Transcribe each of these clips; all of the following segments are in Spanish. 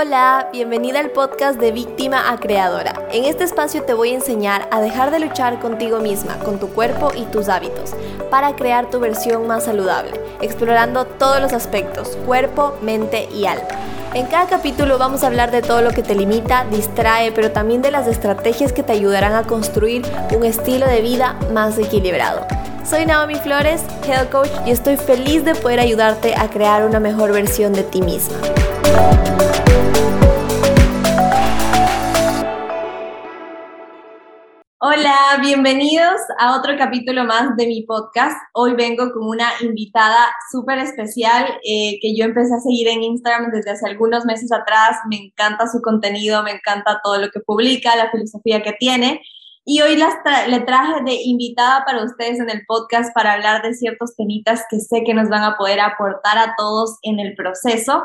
Hola, bienvenida al podcast de Víctima a Creadora. En este espacio te voy a enseñar a dejar de luchar contigo misma, con tu cuerpo y tus hábitos, para crear tu versión más saludable, explorando todos los aspectos, cuerpo, mente y alma. En cada capítulo vamos a hablar de todo lo que te limita, distrae, pero también de las estrategias que te ayudarán a construir un estilo de vida más equilibrado. Soy Naomi Flores, Health Coach, y estoy feliz de poder ayudarte a crear una mejor versión de ti misma. Hola, bienvenidos a otro capítulo más de mi podcast. Hoy vengo con una invitada súper especial eh, que yo empecé a seguir en Instagram desde hace algunos meses atrás. Me encanta su contenido, me encanta todo lo que publica, la filosofía que tiene. Y hoy las le traje de invitada para ustedes en el podcast para hablar de ciertos temitas que sé que nos van a poder aportar a todos en el proceso.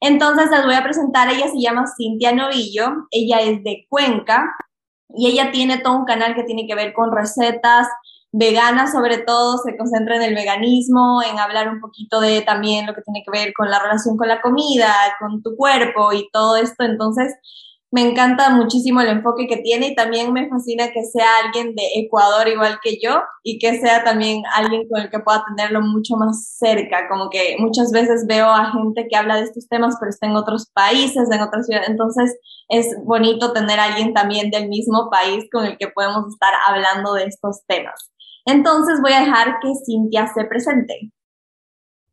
Entonces les voy a presentar, ella se llama Cintia Novillo, ella es de Cuenca, y ella tiene todo un canal que tiene que ver con recetas veganas, sobre todo se concentra en el veganismo, en hablar un poquito de también lo que tiene que ver con la relación con la comida, con tu cuerpo y todo esto. Entonces, me encanta muchísimo el enfoque que tiene y también me fascina que sea alguien de Ecuador igual que yo y que sea también alguien con el que pueda tenerlo mucho más cerca, como que muchas veces veo a gente que habla de estos temas pero está en otros países, en otras ciudades, entonces es bonito tener a alguien también del mismo país con el que podemos estar hablando de estos temas. Entonces voy a dejar que Cintia se presente.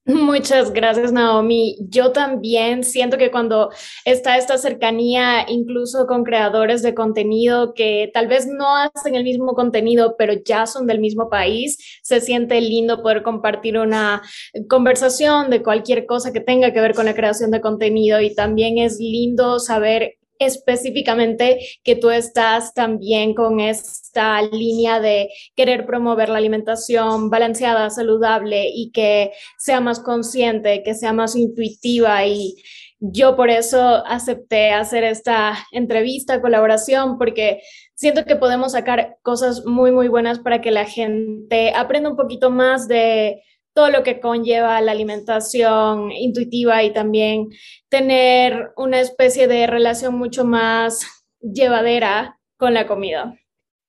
Muchas gracias, Naomi. Yo también siento que cuando está esta cercanía, incluso con creadores de contenido que tal vez no hacen el mismo contenido, pero ya son del mismo país, se siente lindo poder compartir una conversación de cualquier cosa que tenga que ver con la creación de contenido y también es lindo saber específicamente que tú estás también con esta línea de querer promover la alimentación balanceada, saludable y que sea más consciente, que sea más intuitiva. Y yo por eso acepté hacer esta entrevista, colaboración, porque siento que podemos sacar cosas muy, muy buenas para que la gente aprenda un poquito más de todo lo que conlleva la alimentación intuitiva y también tener una especie de relación mucho más llevadera con la comida.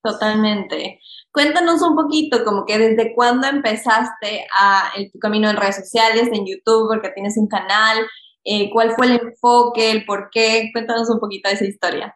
Totalmente. Cuéntanos un poquito, como que desde cuándo empezaste a tu camino en redes sociales, en YouTube, porque tienes un canal, eh, cuál fue el enfoque, el por qué. Cuéntanos un poquito de esa historia.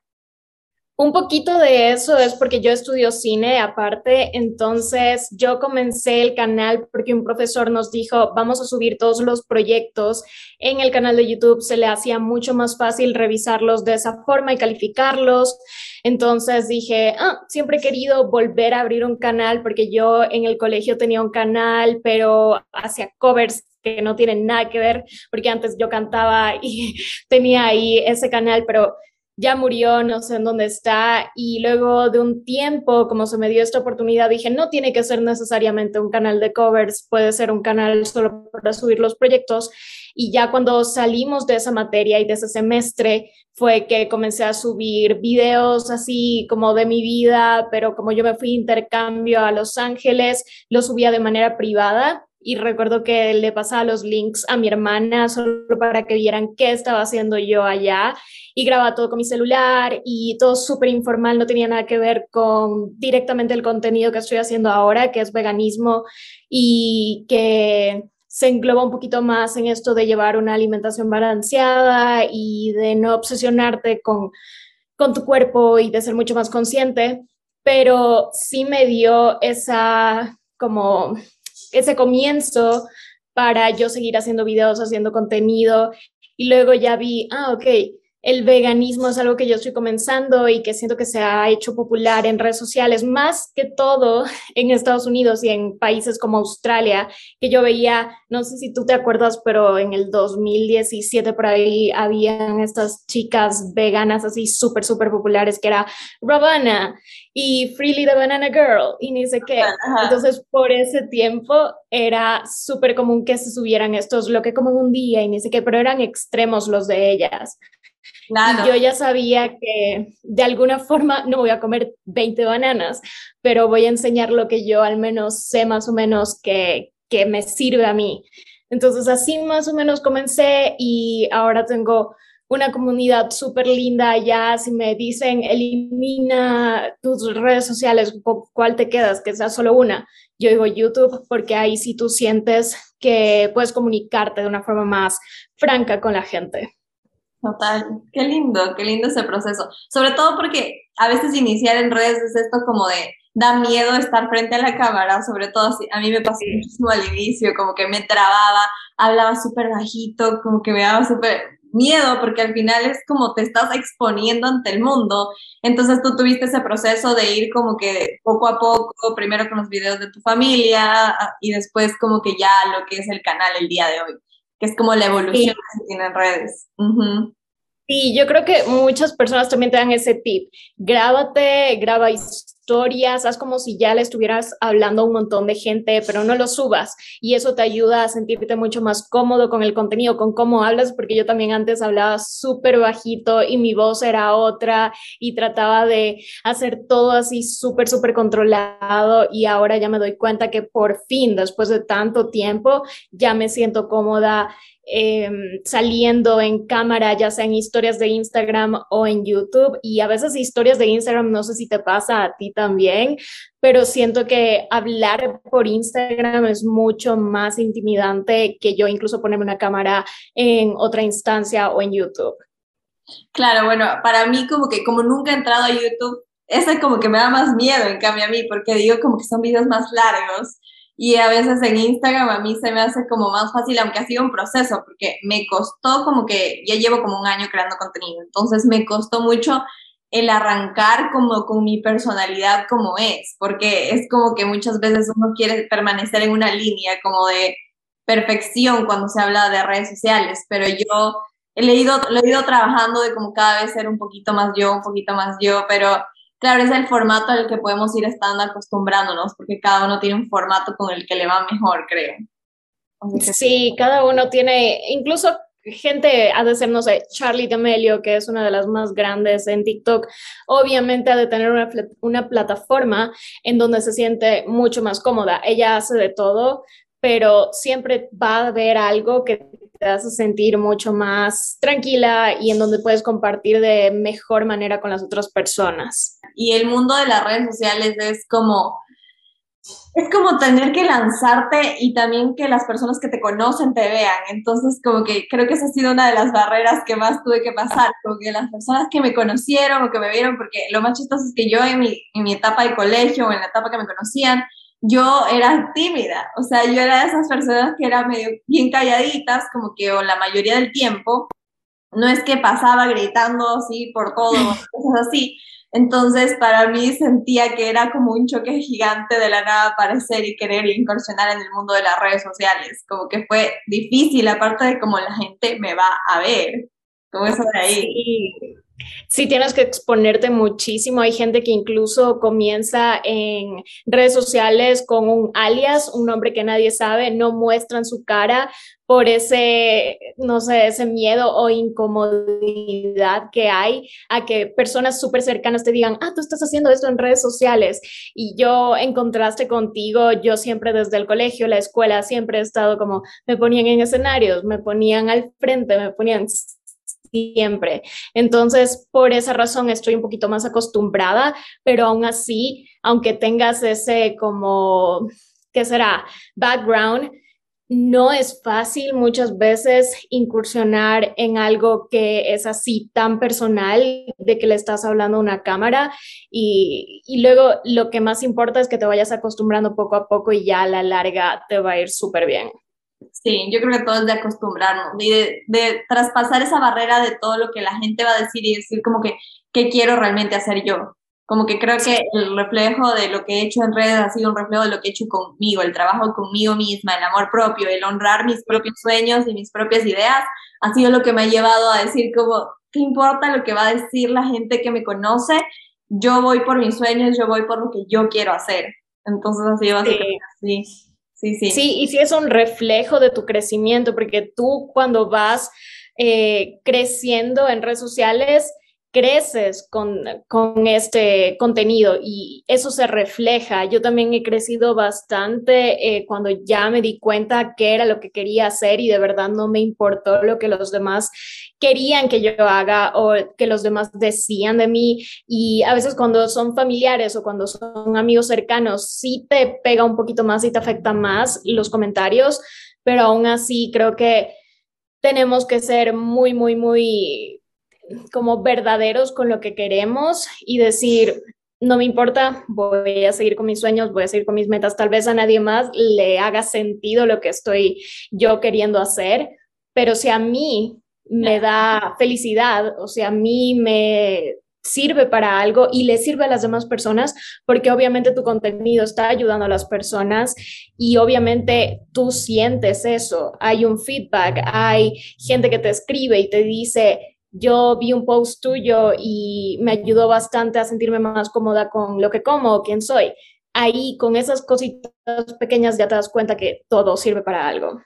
Un poquito de eso es porque yo estudio cine aparte, entonces yo comencé el canal porque un profesor nos dijo, vamos a subir todos los proyectos en el canal de YouTube, se le hacía mucho más fácil revisarlos de esa forma y calificarlos. Entonces dije, ah, siempre he querido volver a abrir un canal porque yo en el colegio tenía un canal, pero hacía covers que no tienen nada que ver, porque antes yo cantaba y tenía ahí ese canal, pero ya murió, no sé en dónde está, y luego de un tiempo, como se me dio esta oportunidad, dije, no tiene que ser necesariamente un canal de covers, puede ser un canal solo para subir los proyectos, y ya cuando salimos de esa materia y de ese semestre, fue que comencé a subir videos así como de mi vida, pero como yo me fui intercambio a Los Ángeles, lo subía de manera privada. Y recuerdo que le pasaba los links a mi hermana solo para que vieran qué estaba haciendo yo allá y grababa todo con mi celular y todo súper informal, no tenía nada que ver con directamente el contenido que estoy haciendo ahora, que es veganismo y que se engloba un poquito más en esto de llevar una alimentación balanceada y de no obsesionarte con, con tu cuerpo y de ser mucho más consciente, pero sí me dio esa como ese comienzo para yo seguir haciendo videos, haciendo contenido. Y luego ya vi, ah, ok, el veganismo es algo que yo estoy comenzando y que siento que se ha hecho popular en redes sociales, más que todo en Estados Unidos y en países como Australia, que yo veía, no sé si tú te acuerdas, pero en el 2017 por ahí habían estas chicas veganas así súper, súper populares, que era Ravana y Freely the Banana Girl y ni sé qué. Entonces, por ese tiempo era súper común que se subieran estos, lo que como un día y ni sé qué, pero eran extremos los de ellas. Y yo ya sabía que de alguna forma no voy a comer 20 bananas, pero voy a enseñar lo que yo al menos sé más o menos que, que me sirve a mí. Entonces así más o menos comencé y ahora tengo una comunidad súper linda allá. Si me dicen, elimina tus redes sociales, ¿cuál te quedas? Que sea solo una. Yo digo YouTube porque ahí sí tú sientes que puedes comunicarte de una forma más franca con la gente. Total, qué lindo, qué lindo ese proceso. Sobre todo porque a veces iniciar en redes es esto como de, da miedo estar frente a la cámara, sobre todo si, a mí me pasó muchísimo al inicio, como que me trababa, hablaba súper bajito, como que me daba súper miedo, porque al final es como te estás exponiendo ante el mundo. Entonces tú tuviste ese proceso de ir como que poco a poco, primero con los videos de tu familia y después como que ya lo que es el canal el día de hoy, que es como la evolución que se tiene en redes. Sí, yo creo que muchas personas también te dan ese tip. Grábate, graba historias, haz como si ya le estuvieras hablando a un montón de gente, pero no lo subas. Y eso te ayuda a sentirte mucho más cómodo con el contenido, con cómo hablas, porque yo también antes hablaba súper bajito y mi voz era otra y trataba de hacer todo así súper, súper controlado. Y ahora ya me doy cuenta que por fin, después de tanto tiempo, ya me siento cómoda Em, saliendo en cámara, ya sea en historias de Instagram o en YouTube. Y a veces historias de Instagram, no sé si te pasa a ti también, pero siento que hablar por Instagram es mucho más intimidante que yo incluso ponerme una cámara en otra instancia o en YouTube. Claro, bueno, para mí como que como nunca he entrado a YouTube, ese como que me da más miedo en cambio a mí, porque digo como que son videos más largos y a veces en Instagram a mí se me hace como más fácil, aunque ha sido un proceso, porque me costó como que, ya llevo como un año creando contenido, entonces me costó mucho el arrancar como con mi personalidad como es, porque es como que muchas veces uno quiere permanecer en una línea como de perfección cuando se habla de redes sociales, pero yo he leído, lo he ido trabajando de como cada vez ser un poquito más yo, un poquito más yo, pero claro, es el formato al que podemos ir estando acostumbrándonos, porque cada uno tiene un formato con el que le va mejor, creo. Sí, cada uno tiene, incluso gente ha de ser, no sé, Charlie D'Amelio, que es una de las más grandes en TikTok, obviamente ha de tener una, una plataforma en donde se siente mucho más cómoda. Ella hace de todo, pero siempre va a haber algo que te hace sentir mucho más tranquila y en donde puedes compartir de mejor manera con las otras personas. Y el mundo de las redes sociales es como es como tener que lanzarte y también que las personas que te conocen te vean. Entonces, como que creo que esa ha sido una de las barreras que más tuve que pasar, porque las personas que me conocieron o que me vieron, porque lo más chistoso es que yo en mi, en mi etapa de colegio o en la etapa que me conocían, yo era tímida, o sea, yo era de esas personas que eran medio bien calladitas, como que o la mayoría del tiempo, no es que pasaba gritando así por todo, cosas así. Entonces, para mí sentía que era como un choque gigante de la nada aparecer y querer incursionar en el mundo de las redes sociales. Como que fue difícil, aparte de cómo la gente me va a ver. Como eso de ahí. Sí. Sí, tienes que exponerte muchísimo. Hay gente que incluso comienza en redes sociales con un alias, un nombre que nadie sabe, no muestran su cara por ese, no sé, ese miedo o incomodidad que hay a que personas súper cercanas te digan, ah, tú estás haciendo esto en redes sociales. Y yo, en contraste contigo, yo siempre desde el colegio, la escuela, siempre he estado como, me ponían en escenarios, me ponían al frente, me ponían siempre. Entonces, por esa razón estoy un poquito más acostumbrada, pero aún así, aunque tengas ese como, ¿qué será? Background, no es fácil muchas veces incursionar en algo que es así tan personal, de que le estás hablando a una cámara y, y, luego lo que más importa es que te vayas acostumbrando poco a poco y ya a la larga te va a ir súper bien. Sí, yo creo que todo es de acostumbrarnos y de, traspasar esa barrera de todo lo que la gente va a decir y decir como que, ¿qué quiero realmente hacer yo? Como que creo que el reflejo de lo que he hecho en redes ha sido un reflejo de lo que he hecho conmigo, el trabajo conmigo misma, el amor propio, el honrar mis propios sueños y mis propias ideas, ha sido lo que me ha llevado a decir como, ¿qué importa lo que va a decir la gente que me conoce? Yo voy por mis sueños, yo voy por lo que yo quiero hacer. Entonces así básicamente sí. así. Sí, sí. Sí, y sí es un reflejo de tu crecimiento, porque tú cuando vas eh, creciendo en redes sociales, creces con, con, este contenido y eso se refleja. Yo también he crecido bastante eh, cuando ya me di cuenta qué era lo que quería hacer y de verdad no me importó lo que los demás querían que yo haga o que los demás decían de mí. Y a veces cuando son familiares o cuando son amigos cercanos, sí te pega un poquito más y te afecta más los comentarios, pero aún así creo que tenemos que ser muy, muy, muy como verdaderos con lo que queremos y decir, no me importa, voy a seguir con mis sueños, voy a seguir con mis metas, tal vez a nadie más le haga sentido lo que estoy yo queriendo hacer, pero si a mí me da felicidad, o sea, a mí me sirve para algo y le sirve a las demás personas, porque obviamente tu contenido está ayudando a las personas y obviamente tú sientes eso, hay un feedback, hay gente que te escribe y te dice, yo vi un post tuyo y me ayudó bastante a sentirme más cómoda con lo que como, quién soy. Ahí con esas cositas pequeñas ya te das cuenta que todo sirve para algo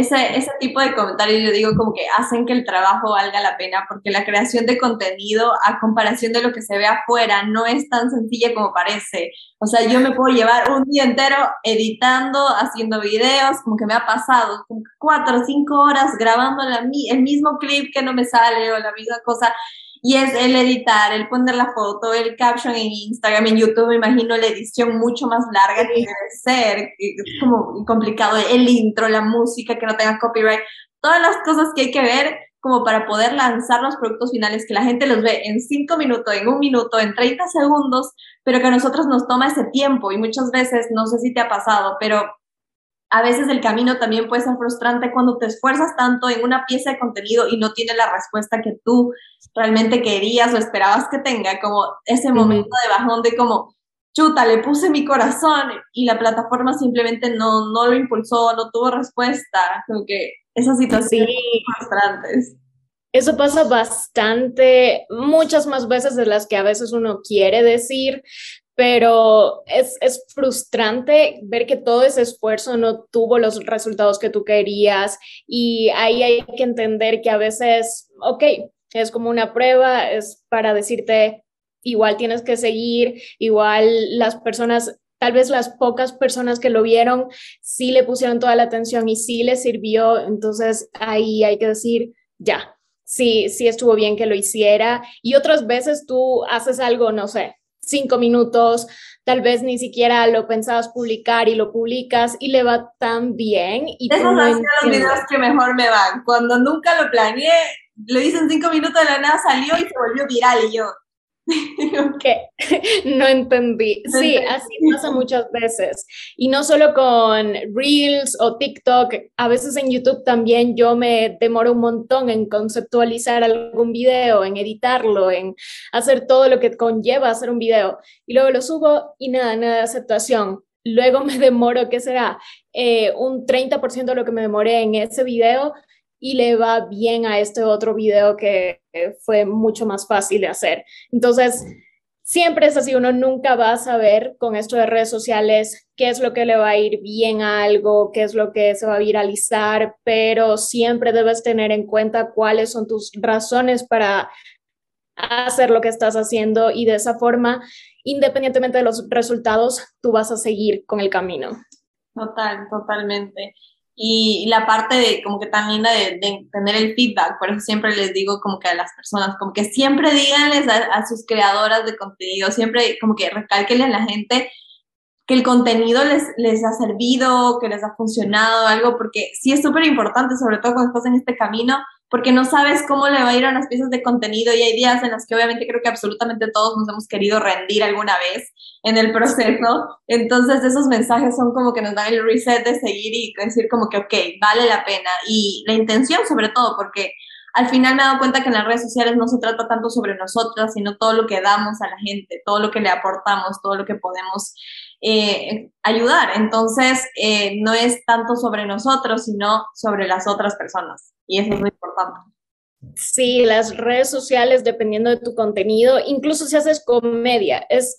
ese, ese tipo de comentarios yo digo como que hacen que el trabajo valga la pena porque la creación de contenido a comparación de lo que se ve afuera no es tan sencilla como parece. O sea, yo me puedo llevar un día entero editando, haciendo videos, como que me ha pasado, cuatro o cinco horas grabando el mismo clip que no me sale o la misma cosa. Y es el editar, el poner la foto, el caption en Instagram, en YouTube, me imagino la edición mucho más larga que debe ser, es como complicado, el intro, la música que no tenga copyright, todas las cosas que hay que ver como para poder lanzar los productos finales que la gente los ve en cinco minutos, en un minuto, en 30 segundos, pero que a nosotros nos toma ese tiempo y muchas veces, no sé si te ha pasado, pero a veces el camino también puede ser frustrante cuando te esfuerzas tanto en una pieza de contenido y no tiene la respuesta que tú realmente querías o esperabas que tenga, como ese momento de bajón de como, chuta, le puse mi corazón y la plataforma simplemente no, no lo impulsó, no tuvo respuesta, como que esas situaciones frustrantes. Eso pasa bastante, muchas más veces de las que a veces uno quiere decir, pero es, es, frustrante ver que todo ese esfuerzo no tuvo los resultados que tú querías y ahí hay que entender que a veces, ok, es como una prueba, es para decirte, igual tienes que seguir, igual las personas, tal vez las pocas personas que lo vieron, sí le pusieron toda la atención y sí le sirvió, entonces ahí hay que decir, ya, sí, sí estuvo bien que lo hiciera y otras veces tú haces algo, no sé, cinco minutos, tal vez ni siquiera lo pensabas publicar y lo publicas y le va tan bien. Y Esos son los videos que mejor me van. Cuando nunca lo planeé, lo hice en cinco minutos de la nada, salió y se volvió viral y yo, ¿Qué? No entendí. Sí, así pasa muchas veces. Y no solo con Reels o TikTok, a veces en YouTube también yo me demoro un montón en conceptualizar algún video, en editarlo, en hacer todo lo que conlleva hacer un video. Y luego lo subo y nada, nada de aceptación. Luego me demoro, ¿qué será? Eh, un 30% de lo que me demoré en ese video y le va bien a este otro video que fue mucho más fácil de hacer. Entonces, siempre es así, uno nunca va a saber con esto de redes sociales qué es lo que le va a ir bien a algo, qué es lo que se va a viralizar, pero siempre debes tener en cuenta cuáles son tus razones para hacer lo que estás haciendo y de esa forma, independientemente de los resultados, tú vas a seguir con el camino. Total, totalmente y la parte de como que tan linda de, tener el feedback, por eso siempre les digo como que a las personas, como que siempre díganles a, sus creadoras de contenido, siempre como que recálquenle a la gente que el contenido les, les ha servido, que les ha funcionado, algo, porque sí es súper importante, sobre todo cuando estás en este camino, porque no sabes cómo le va a ir a las piezas de contenido y hay días en los que obviamente creo que absolutamente todos nos hemos querido rendir alguna vez en el proceso. Entonces esos mensajes son como que nos dan el reset de seguir y decir como que, ok, vale la pena. Y la intención sobre todo, porque al final me he dado cuenta que en las redes sociales no se trata tanto sobre nosotras, sino todo lo que damos a la gente, todo lo que le aportamos, todo lo que podemos eh, ayudar. Entonces, eh, no es tanto sobre nosotros, sino sobre las otras personas. Y eso es muy importante. Sí, las redes sociales, dependiendo de tu contenido, incluso si haces comedia, es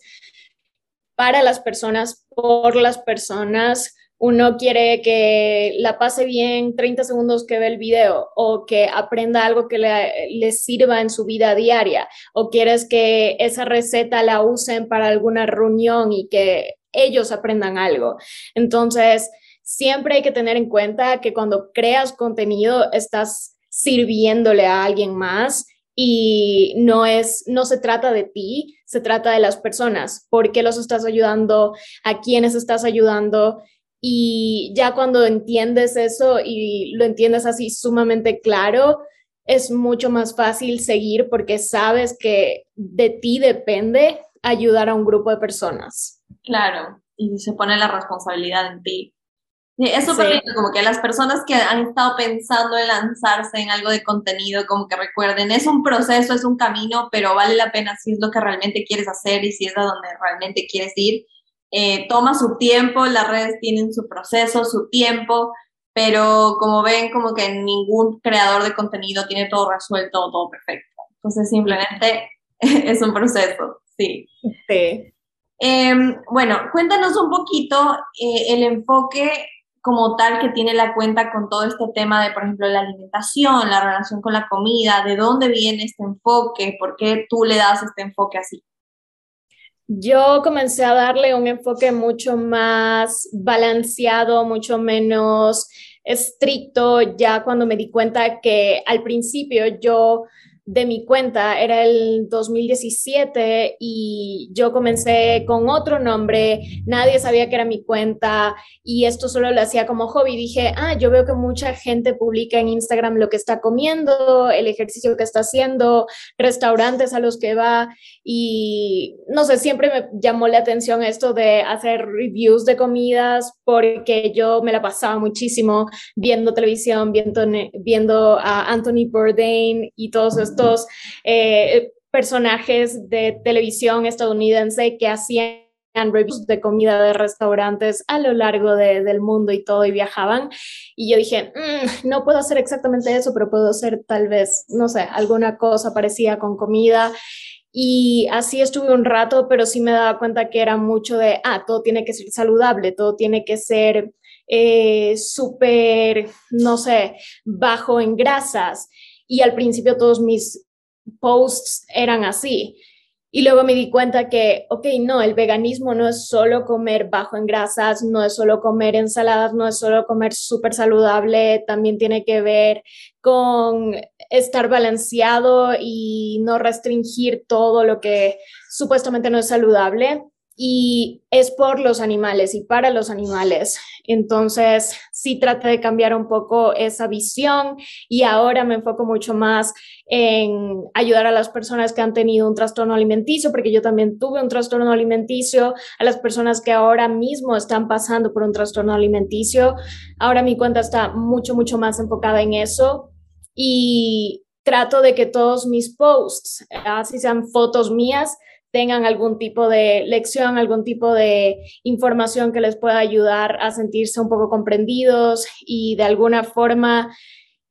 para las personas, por las personas, uno quiere que la pase bien 30 segundos que ve el video o que aprenda algo que le, sirva en su vida diaria o quieres que esa receta la usen para alguna reunión y que ellos aprendan algo. Entonces, siempre hay que tener en cuenta que cuando creas contenido estás sirviéndole a alguien más y no es no se trata de ti, se trata de las personas, por qué los estás ayudando, a quiénes estás ayudando y ya cuando entiendes eso y lo entiendes así sumamente claro, es mucho más fácil seguir porque sabes que de ti depende ayudar a un grupo de personas. Claro, y se pone la responsabilidad en ti. Es súper lindo, como que las personas que han estado pensando en lanzarse en algo de contenido, como que recuerden, es un proceso, es un camino, pero vale la pena si es lo que realmente quieres hacer y si es a donde realmente quieres ir. Eh, toma su tiempo, las redes tienen su proceso, su tiempo, pero como ven, como que ningún creador de contenido tiene todo resuelto o todo perfecto. Entonces simplemente es un proceso, sí. Sí. Em, bueno, cuéntanos un poquito eh, el enfoque como tal que tiene la cuenta con todo este tema de, por ejemplo, la alimentación, la relación con la comida, de dónde viene este enfoque, por qué tú le das este enfoque así. Yo comencé a darle un enfoque mucho más balanceado, mucho menos estricto, ya cuando me di cuenta que al principio yo de mi cuenta era el 2017 y yo comencé con otro nombre, nadie sabía que era mi cuenta y esto solo lo hacía como hobby. Dije, ah, yo veo que mucha gente publica en Instagram lo que está comiendo, el ejercicio que está haciendo, restaurantes a los que va y no sé, siempre me llamó la atención esto de hacer reviews de comidas porque yo me la pasaba muchísimo viendo televisión, viendo, viendo a Anthony Bourdain y todos estos eh, personajes de televisión estadounidense que hacían reviews de comida de restaurantes a lo largo del mundo y todo y viajaban y yo dije mm, no puedo hacer exactamente eso pero puedo hacer tal vez no sé alguna cosa parecida con comida y así estuve un rato, pero sí me daba cuenta que era mucho de, ah, todo tiene que ser saludable, todo tiene que ser eh, súper, no sé, bajo en grasas. Y al principio todos mis posts eran así. Y luego me di cuenta que, ok, no, el veganismo no es solo comer bajo en grasas, no es solo comer ensaladas, no es solo comer súper saludable, también tiene que ver con estar balanceado y no restringir todo lo que supuestamente no es saludable y es por los animales y para los animales. Entonces, sí traté de cambiar un poco esa visión y ahora me enfoco mucho más en ayudar a las personas que han tenido un trastorno alimenticio, porque yo también tuve un trastorno alimenticio, a las personas que ahora mismo están pasando por un trastorno alimenticio. Ahora mi cuenta está mucho, mucho más enfocada en eso y trato de que todos mis posts, así sean fotos mías, tengan algún tipo de lección, algún tipo de información que les pueda ayudar a sentirse un poco comprendidos y de alguna forma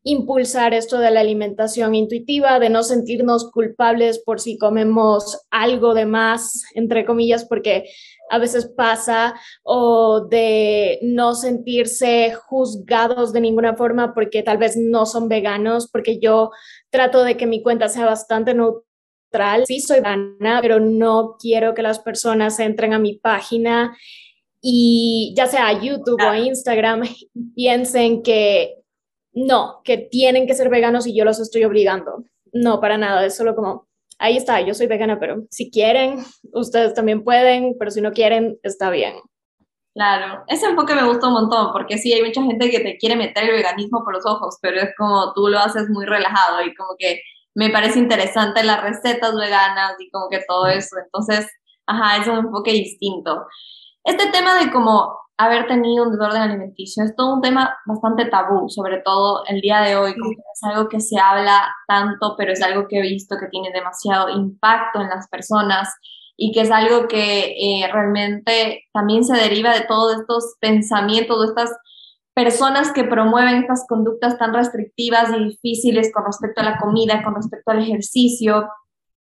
impulsar esto de la alimentación intuitiva, de no sentirnos culpables por si comemos algo de más, entre comillas, porque a veces pasa, o de no sentirse juzgados de ninguna forma porque tal vez no son veganos, porque yo trato de que mi cuenta sea bastante neutral Sí soy vegana, pero no quiero que las personas entren a mi página y ya sea a YouTube o a Instagram piensen que no, que tienen que ser veganos y yo los estoy obligando. No, para nada, es solo como, ahí está, yo soy vegana, pero si quieren, ustedes también pueden, pero si no quieren, está bien. Claro, ese enfoque me gusta un montón, porque sí, hay mucha gente que te quiere meter el veganismo por los ojos, pero es como tú lo haces muy relajado y como que me parece interesante las recetas veganas y como que todo eso. Entonces, ajá, es un enfoque distinto. Este tema de como haber tenido un desorden alimenticio es todo un tema bastante tabú, sobre todo el día de hoy, como es algo que se habla tanto, pero es algo que he visto que tiene demasiado impacto en las personas y que es algo que eh, realmente también se deriva de todos estos pensamientos, de estas personas que promueven estas conductas tan restrictivas y difíciles con respecto a la comida, con respecto al ejercicio.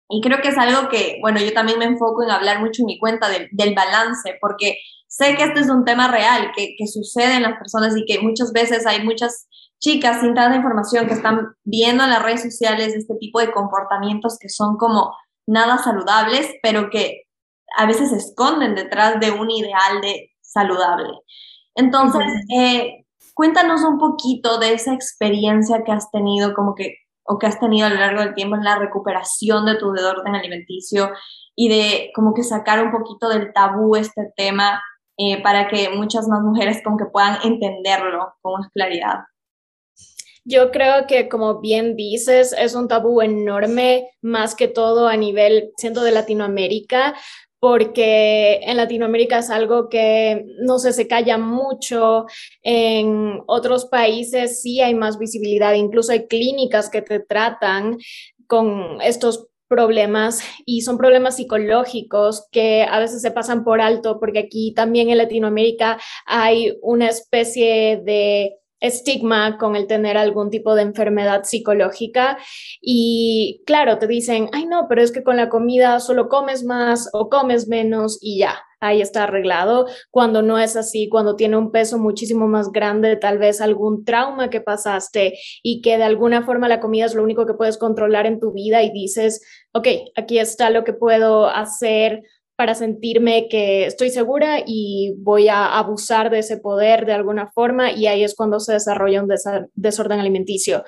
Y creo que es algo que, bueno, yo también me enfoco en hablar mucho en mi cuenta del balance, porque sé que este es un tema real, que, que sucede en las personas y que muchas veces hay muchas chicas sin tanta información que están viendo en las redes sociales este tipo de comportamientos que son como nada saludables, pero que a veces se esconden detrás de un ideal de saludable. Entonces, eh, cuéntanos un poquito de esa experiencia que has tenido, como que, o que has tenido a lo largo del tiempo en la recuperación de tu orden alimenticio y de como que sacar un poquito del tabú este tema eh, para que muchas más mujeres como que puedan entenderlo con más claridad. Yo creo que, como bien dices, es un tabú enorme, más que todo a nivel, siendo de Latinoamérica, porque en Latinoamérica es algo que no sé, se calla mucho. En otros países sí hay más visibilidad, incluso hay clínicas que te tratan con estos problemas y son problemas psicológicos que a veces se pasan por alto porque aquí también en Latinoamérica hay una especie de estigma con el tener algún tipo de enfermedad psicológica. Y claro, te dicen, ay no, pero es que con la comida solo comes más o comes menos y ya, ahí está arreglado, cuando no es así, cuando tiene un peso muchísimo más grande, tal vez algún trauma que pasaste y que de alguna forma la comida es lo único que puedes controlar en tu vida y dices, ok, aquí está lo que puedo hacer para sentirme que estoy segura y voy a abusar de ese poder de alguna forma y ahí es cuando se desarrolla un desorden alimenticio.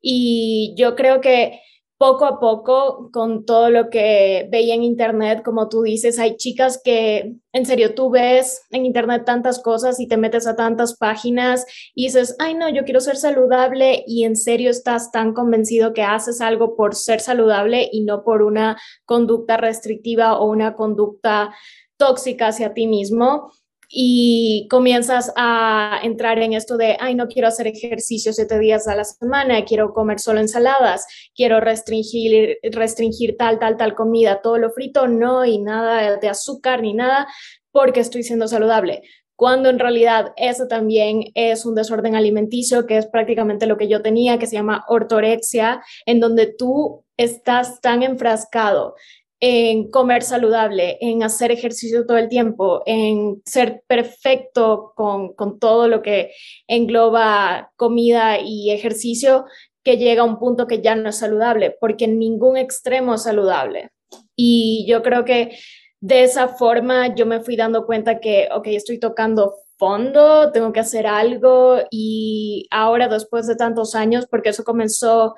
Y yo creo que poco a poco, con todo lo que veía en Internet, como tú dices, hay chicas que, en serio, tú ves en Internet tantas cosas y te metes a tantas páginas y dices, ay, no, yo quiero ser saludable y en serio estás tan convencido que haces algo por ser saludable y no por una conducta restrictiva o una conducta tóxica hacia ti mismo y comienzas a entrar en esto de, ay, no quiero hacer ejercicio siete días a la semana, quiero comer solo ensaladas, quiero restringir, restringir tal, tal, tal comida, todo lo frito, no, y nada de azúcar ni nada, porque estoy siendo saludable. Cuando en realidad eso también es un desorden alimenticio, que es prácticamente lo que yo tenía, que se llama ortorexia, en donde tú estás tan enfrascado en comer saludable, en hacer ejercicio todo el tiempo, en ser perfecto con, todo lo que engloba comida y ejercicio, que llega a un punto que ya no es saludable, porque ningún extremo es saludable. Y yo creo que de esa forma yo me fui dando cuenta que, ok, estoy tocando fondo, tengo que hacer algo y ahora después de tantos años, porque eso comenzó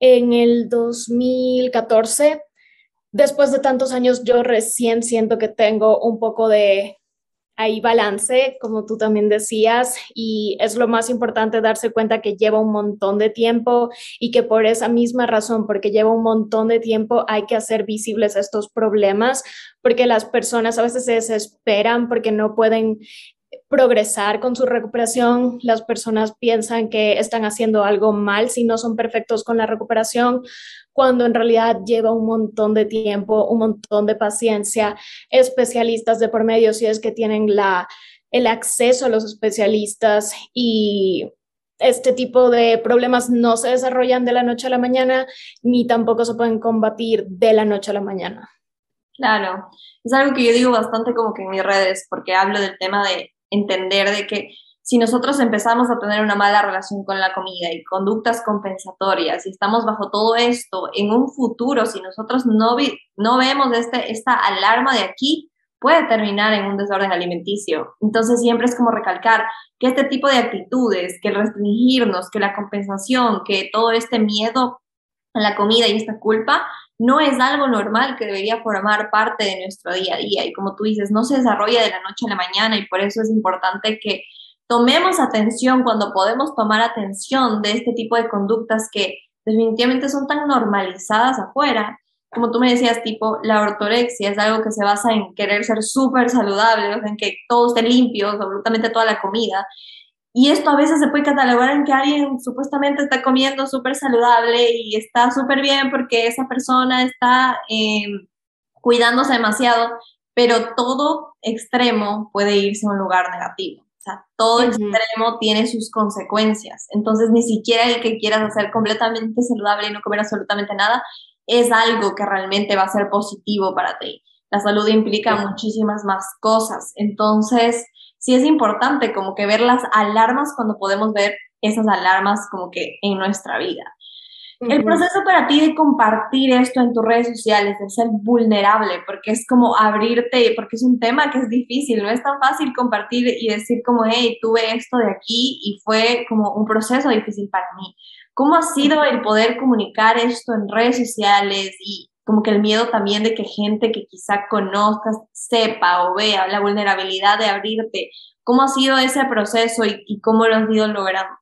en el 2014, después de tantos años, yo recién siento que tengo un poco de ahí balance, como tú también decías, y es lo más importante darse cuenta que lleva un montón de tiempo y que por esa misma razón, porque lleva un montón de tiempo, hay que hacer visibles estos problemas, porque las personas a veces se desesperan porque no pueden progresar con su recuperación. Las personas piensan que están haciendo algo mal si no son perfectos con la recuperación, cuando en realidad lleva un montón de tiempo, un montón de paciencia, especialistas de por medio, si es que tienen la, el acceso a los especialistas y este tipo de problemas no se desarrollan de la noche a la mañana ni tampoco se pueden combatir de la noche a la mañana. Claro, es algo que yo digo bastante como que en mis redes, porque hablo del tema de entender de que si nosotros empezamos a tener una mala relación con la comida y conductas compensatorias y estamos bajo todo esto en un futuro, si nosotros no, no vemos este, esta alarma de aquí, puede terminar en un desorden alimenticio. Entonces siempre es como recalcar que este tipo de actitudes, que restringirnos, que la compensación, que todo este miedo a la comida y esta culpa, no es algo normal que debería formar parte de nuestro día a día. Y como tú dices, no se desarrolla de la noche a la mañana y por eso es importante que tomemos atención cuando podemos tomar atención de este tipo de conductas que definitivamente son tan normalizadas afuera. Como tú me decías, tipo, la ortorexia es algo que se basa en querer ser súper saludable, en que todo esté limpio, absolutamente toda la comida. Y esto a veces se puede catalogar en que alguien supuestamente está comiendo súper saludable y está súper bien porque esa persona está eh, cuidándose demasiado, pero todo extremo puede irse a un lugar negativo. O sea, todo extremo tiene sus consecuencias. Entonces, ni siquiera el que quieras hacer completamente saludable y no comer absolutamente nada es algo que realmente va a ser positivo para ti. La salud implica muchísimas más cosas. Entonces, sí es importante como que ver las alarmas cuando podemos ver esas alarmas como que en nuestra vida. El proceso para ti de compartir esto en tus redes sociales, de ser vulnerable, porque es como abrirte, porque es un tema que es difícil, no es tan fácil compartir y decir como, hey, tuve esto de aquí y fue como un proceso difícil para mí. ¿Cómo ha sido el poder comunicar esto en redes sociales y como que el miedo también de que gente que quizá conozcas sepa o vea la vulnerabilidad de abrirte? ¿Cómo ha sido ese proceso y, y cómo lo has ido logrando?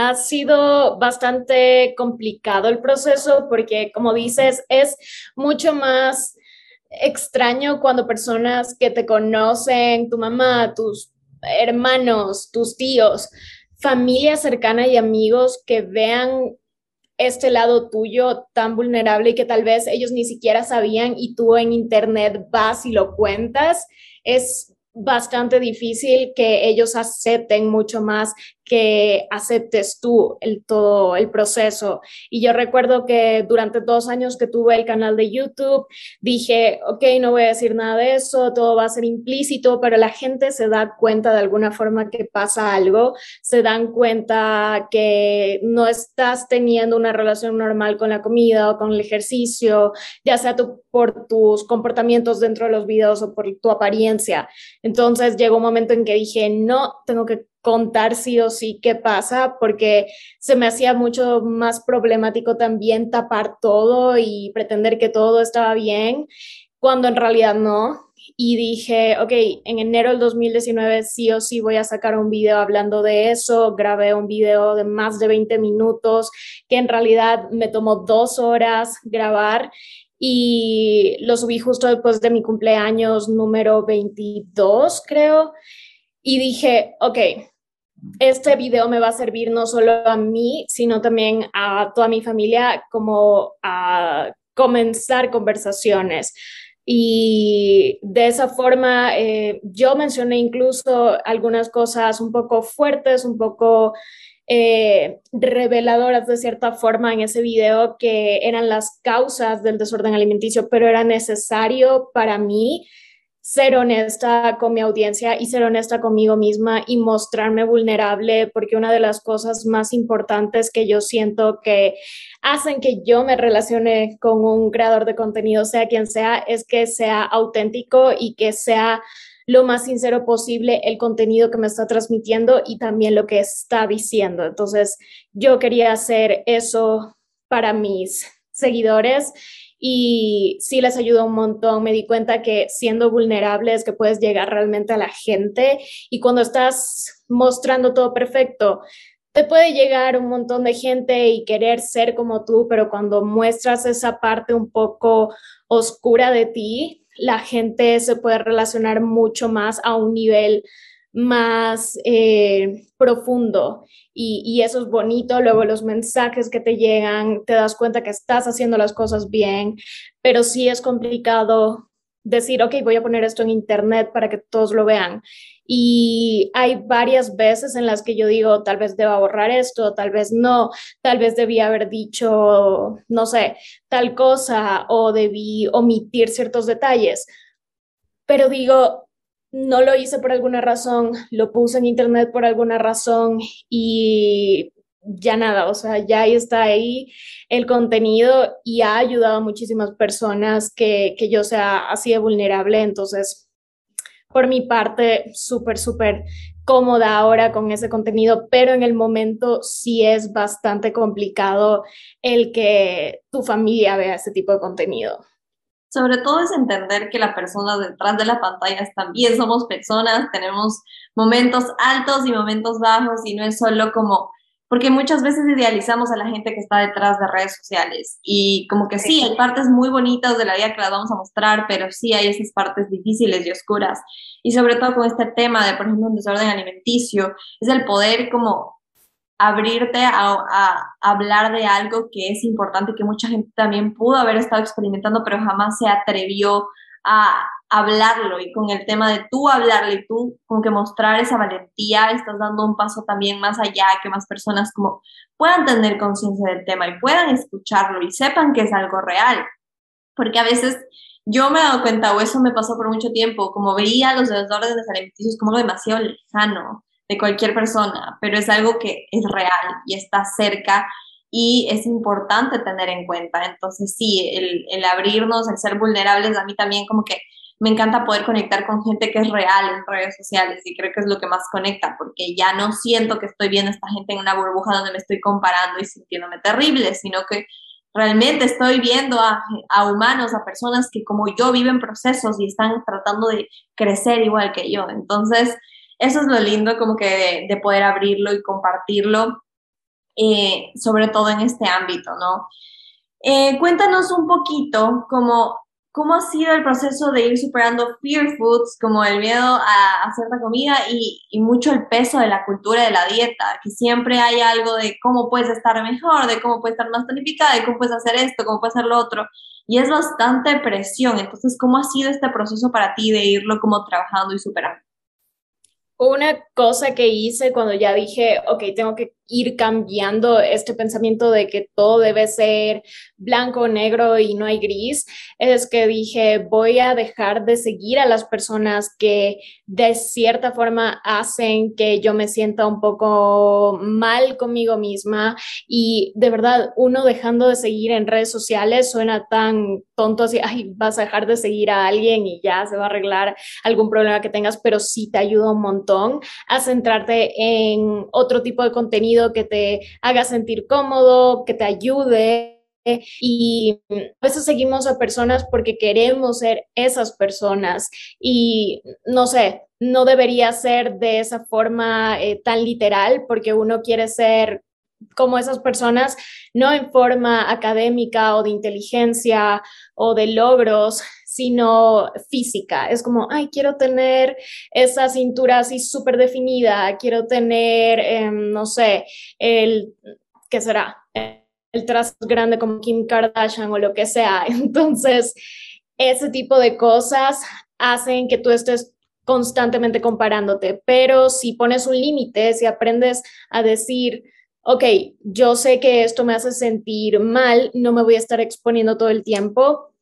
Ha sido bastante complicado el proceso porque, como dices, es mucho más extraño cuando personas que te conocen, tu mamá, tus hermanos, tus tíos, familia cercana y amigos que vean este lado tuyo tan vulnerable y que tal vez ellos ni siquiera sabían y tú en internet vas y lo cuentas, es bastante difícil que ellos acepten mucho más que aceptes tú el todo el proceso. Y yo recuerdo que durante dos años que tuve el canal de YouTube, dije, ok, no voy a decir nada de eso, todo va a ser implícito, pero la gente se da cuenta de alguna forma que pasa algo, se dan cuenta que no estás teniendo una relación normal con la comida o con el ejercicio, ya sea por tus comportamientos dentro de los videos o por tu apariencia. Entonces llegó un momento en que dije, no, tengo que contar sí o sí qué pasa, porque se me hacía mucho más problemático también tapar todo y pretender que todo estaba bien, cuando en realidad no. Y dije, ok, en enero del 2019 sí o sí voy a sacar un video hablando de eso. Grabé un video de más de 20 minutos que en realidad me tomó dos horas grabar y lo subí justo después de mi cumpleaños número 22, creo y dije, ok, este video me va a servir no solo a mí, sino también a toda mi familia como a comenzar conversaciones. Y de esa forma eh, yo mencioné incluso algunas cosas un poco fuertes, un poco eh, reveladoras de cierta forma en ese video que eran las causas del desorden alimenticio, pero era necesario para mí ser honesta con mi audiencia y ser honesta conmigo misma y mostrarme vulnerable, porque una de las cosas más importantes que yo siento que hacen que yo me relacione con un creador de contenido, sea quien sea, es que sea auténtico y que sea lo más sincero posible el contenido que me está transmitiendo y también lo que está diciendo. Entonces, yo quería hacer eso para mis seguidores y sí les ayudó un montón. Me di cuenta que siendo vulnerables que puedes llegar realmente a la gente y cuando estás mostrando todo perfecto, te puede llegar un montón de gente y querer ser como tú, pero cuando muestras esa parte un poco oscura de ti, la gente se puede relacionar mucho más a un nivel más eh, profundo y, eso es bonito. Luego los mensajes que te llegan, te das cuenta que estás haciendo las cosas bien, pero sí es complicado decir, ok, voy a poner esto en internet para que todos lo vean. Y hay varias veces en las que yo digo, tal vez deba borrar esto, tal vez no, tal vez debí haber dicho, no sé, tal cosa o debí omitir ciertos detalles. Pero digo, no lo hice por alguna razón, lo puse en internet por alguna razón y ya nada, o sea, ya está ahí el contenido y ha ayudado a muchísimas personas que, que yo sea así de vulnerable, entonces, por mi parte, súper, súper cómoda ahora con ese contenido, pero en el momento sí es bastante complicado el que tu familia vea ese tipo de contenido sobre todo es entender que las personas detrás de las pantallas también somos personas, tenemos momentos altos y momentos bajos y no es solo como, porque muchas veces idealizamos a la gente que está detrás de redes sociales y como que sí, hay partes muy bonitas de la vida que las vamos a mostrar, pero sí hay esas partes difíciles y oscuras. Y sobre todo con este tema de, por ejemplo, un desorden alimenticio, es el poder como abrirte a, hablar de algo que es importante, que mucha gente también pudo haber estado experimentando, pero jamás se atrevió a hablarlo y con el tema de tú hablarlo y tú como que mostrar esa valentía, estás dando un paso también más allá, que más personas como puedan tener conciencia del tema y puedan escucharlo y sepan que es algo real. Porque a veces yo me he dado cuenta, o eso me pasó por mucho tiempo, como veía los desórdenes alimenticios como algo demasiado lejano de cualquier persona, pero es algo que es real y está cerca y es importante tener en cuenta. Entonces, sí, el, abrirnos, el ser vulnerables, a mí también como que me encanta poder conectar con gente que es real en redes sociales y creo que es lo que más conecta, porque ya no siento que estoy viendo a esta gente en una burbuja donde me estoy comparando y sintiéndome terrible, sino que realmente estoy viendo a, humanos, a personas que como yo viven procesos y están tratando de crecer igual que yo. Entonces, eso es lo lindo como que de, poder abrirlo y compartirlo, eh, sobre todo en este ámbito, ¿no? Eh, cuéntanos un poquito como ¿Cómo ha sido el proceso de ir superando fear foods, como el miedo a, a cierta comida y, y, mucho el peso de la cultura de la dieta? Que siempre hay algo de cómo puedes estar mejor, de cómo puedes estar más tonificada, de cómo puedes hacer esto, cómo puedes hacer lo otro. Y es bastante presión. Entonces, ¿cómo ha sido este proceso para ti de irlo como trabajando y superando? Una cosa que hice cuando ya dije, ok, tengo que ir cambiando este pensamiento de que todo debe ser blanco, negro y no hay gris, es que dije, voy a dejar de seguir a las personas que de cierta forma hacen que yo me sienta un poco mal conmigo misma. Y de verdad uno dejando de seguir en redes sociales suena tan tonto así, ay, vas a dejar de seguir a alguien y ya se va a arreglar algún problema que tengas, pero sí te ayuda un montón a centrarte en otro tipo de contenido que te haga sentir cómodo, que te ayude. Y a veces seguimos a personas porque queremos ser esas personas y no sé, no debería ser de esa forma eh, tan literal porque uno quiere ser como esas personas, no en forma académica o de inteligencia o de logros, sino física. Es como, ay, quiero tener esa cintura así súper definida, quiero tener, em, no sé, el, ¿qué será? El trazo grande como Kim Kardashian o lo que sea. Entonces, ese tipo de cosas hacen que tú estés constantemente comparándote, pero si pones un límite, si aprendes a decir, ok, yo sé que esto me hace sentir mal, no me voy a estar exponiendo todo el tiempo,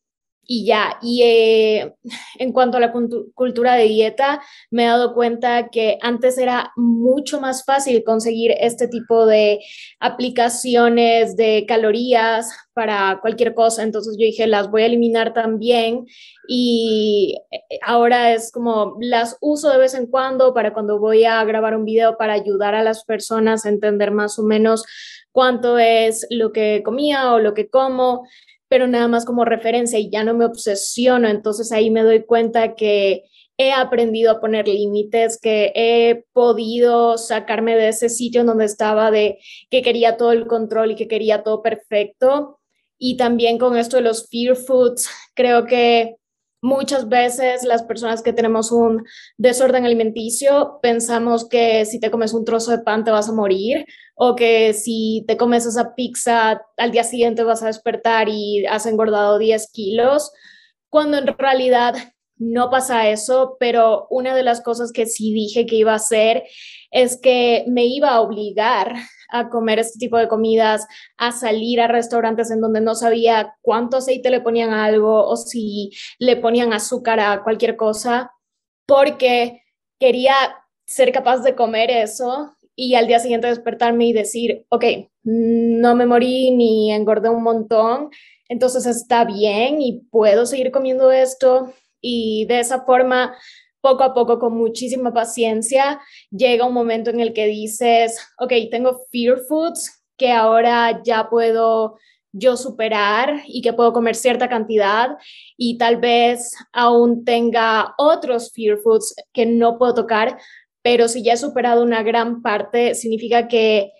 y ya. Y eh, en cuanto a la cultura de dieta, me he dado cuenta que antes era mucho más fácil conseguir este tipo de aplicaciones de calorías para cualquier cosa. Entonces yo dije, las voy a eliminar también. Y eh, ahora es como las uso de vez en cuando para cuando voy a grabar un video para ayudar a las personas a entender más o menos cuánto es lo que comía o lo que como pero nada más como referencia y ya no me obsesiono. Entonces ahí me doy cuenta que he aprendido a poner límites, que he podido sacarme de ese sitio donde estaba de que quería todo el control y que quería todo perfecto. Y también con esto de los fear foods, creo que Muchas veces las personas que tenemos un desorden alimenticio pensamos que si te comes un trozo de pan te vas a morir o que si te comes esa pizza al día siguiente vas a despertar y has engordado 10 kilos, cuando en realidad no pasa eso, pero una de las cosas que sí dije que iba a hacer es que me iba a obligar a comer este tipo de comidas, a salir a restaurantes en donde no sabía cuánto aceite le ponían a algo o si le ponían azúcar a cualquier cosa, porque quería ser capaz de comer eso y al día siguiente despertarme y decir, ok, no me morí ni engordé un montón, entonces está bien y puedo seguir comiendo esto. Y de esa forma poco a poco, con muchísima paciencia, llega un momento en el que dices, ok, tengo fear foods que ahora ya puedo yo superar y que puedo comer cierta cantidad y tal vez aún tenga otros fear foods que no puedo tocar, pero si ya he superado una gran parte, significa que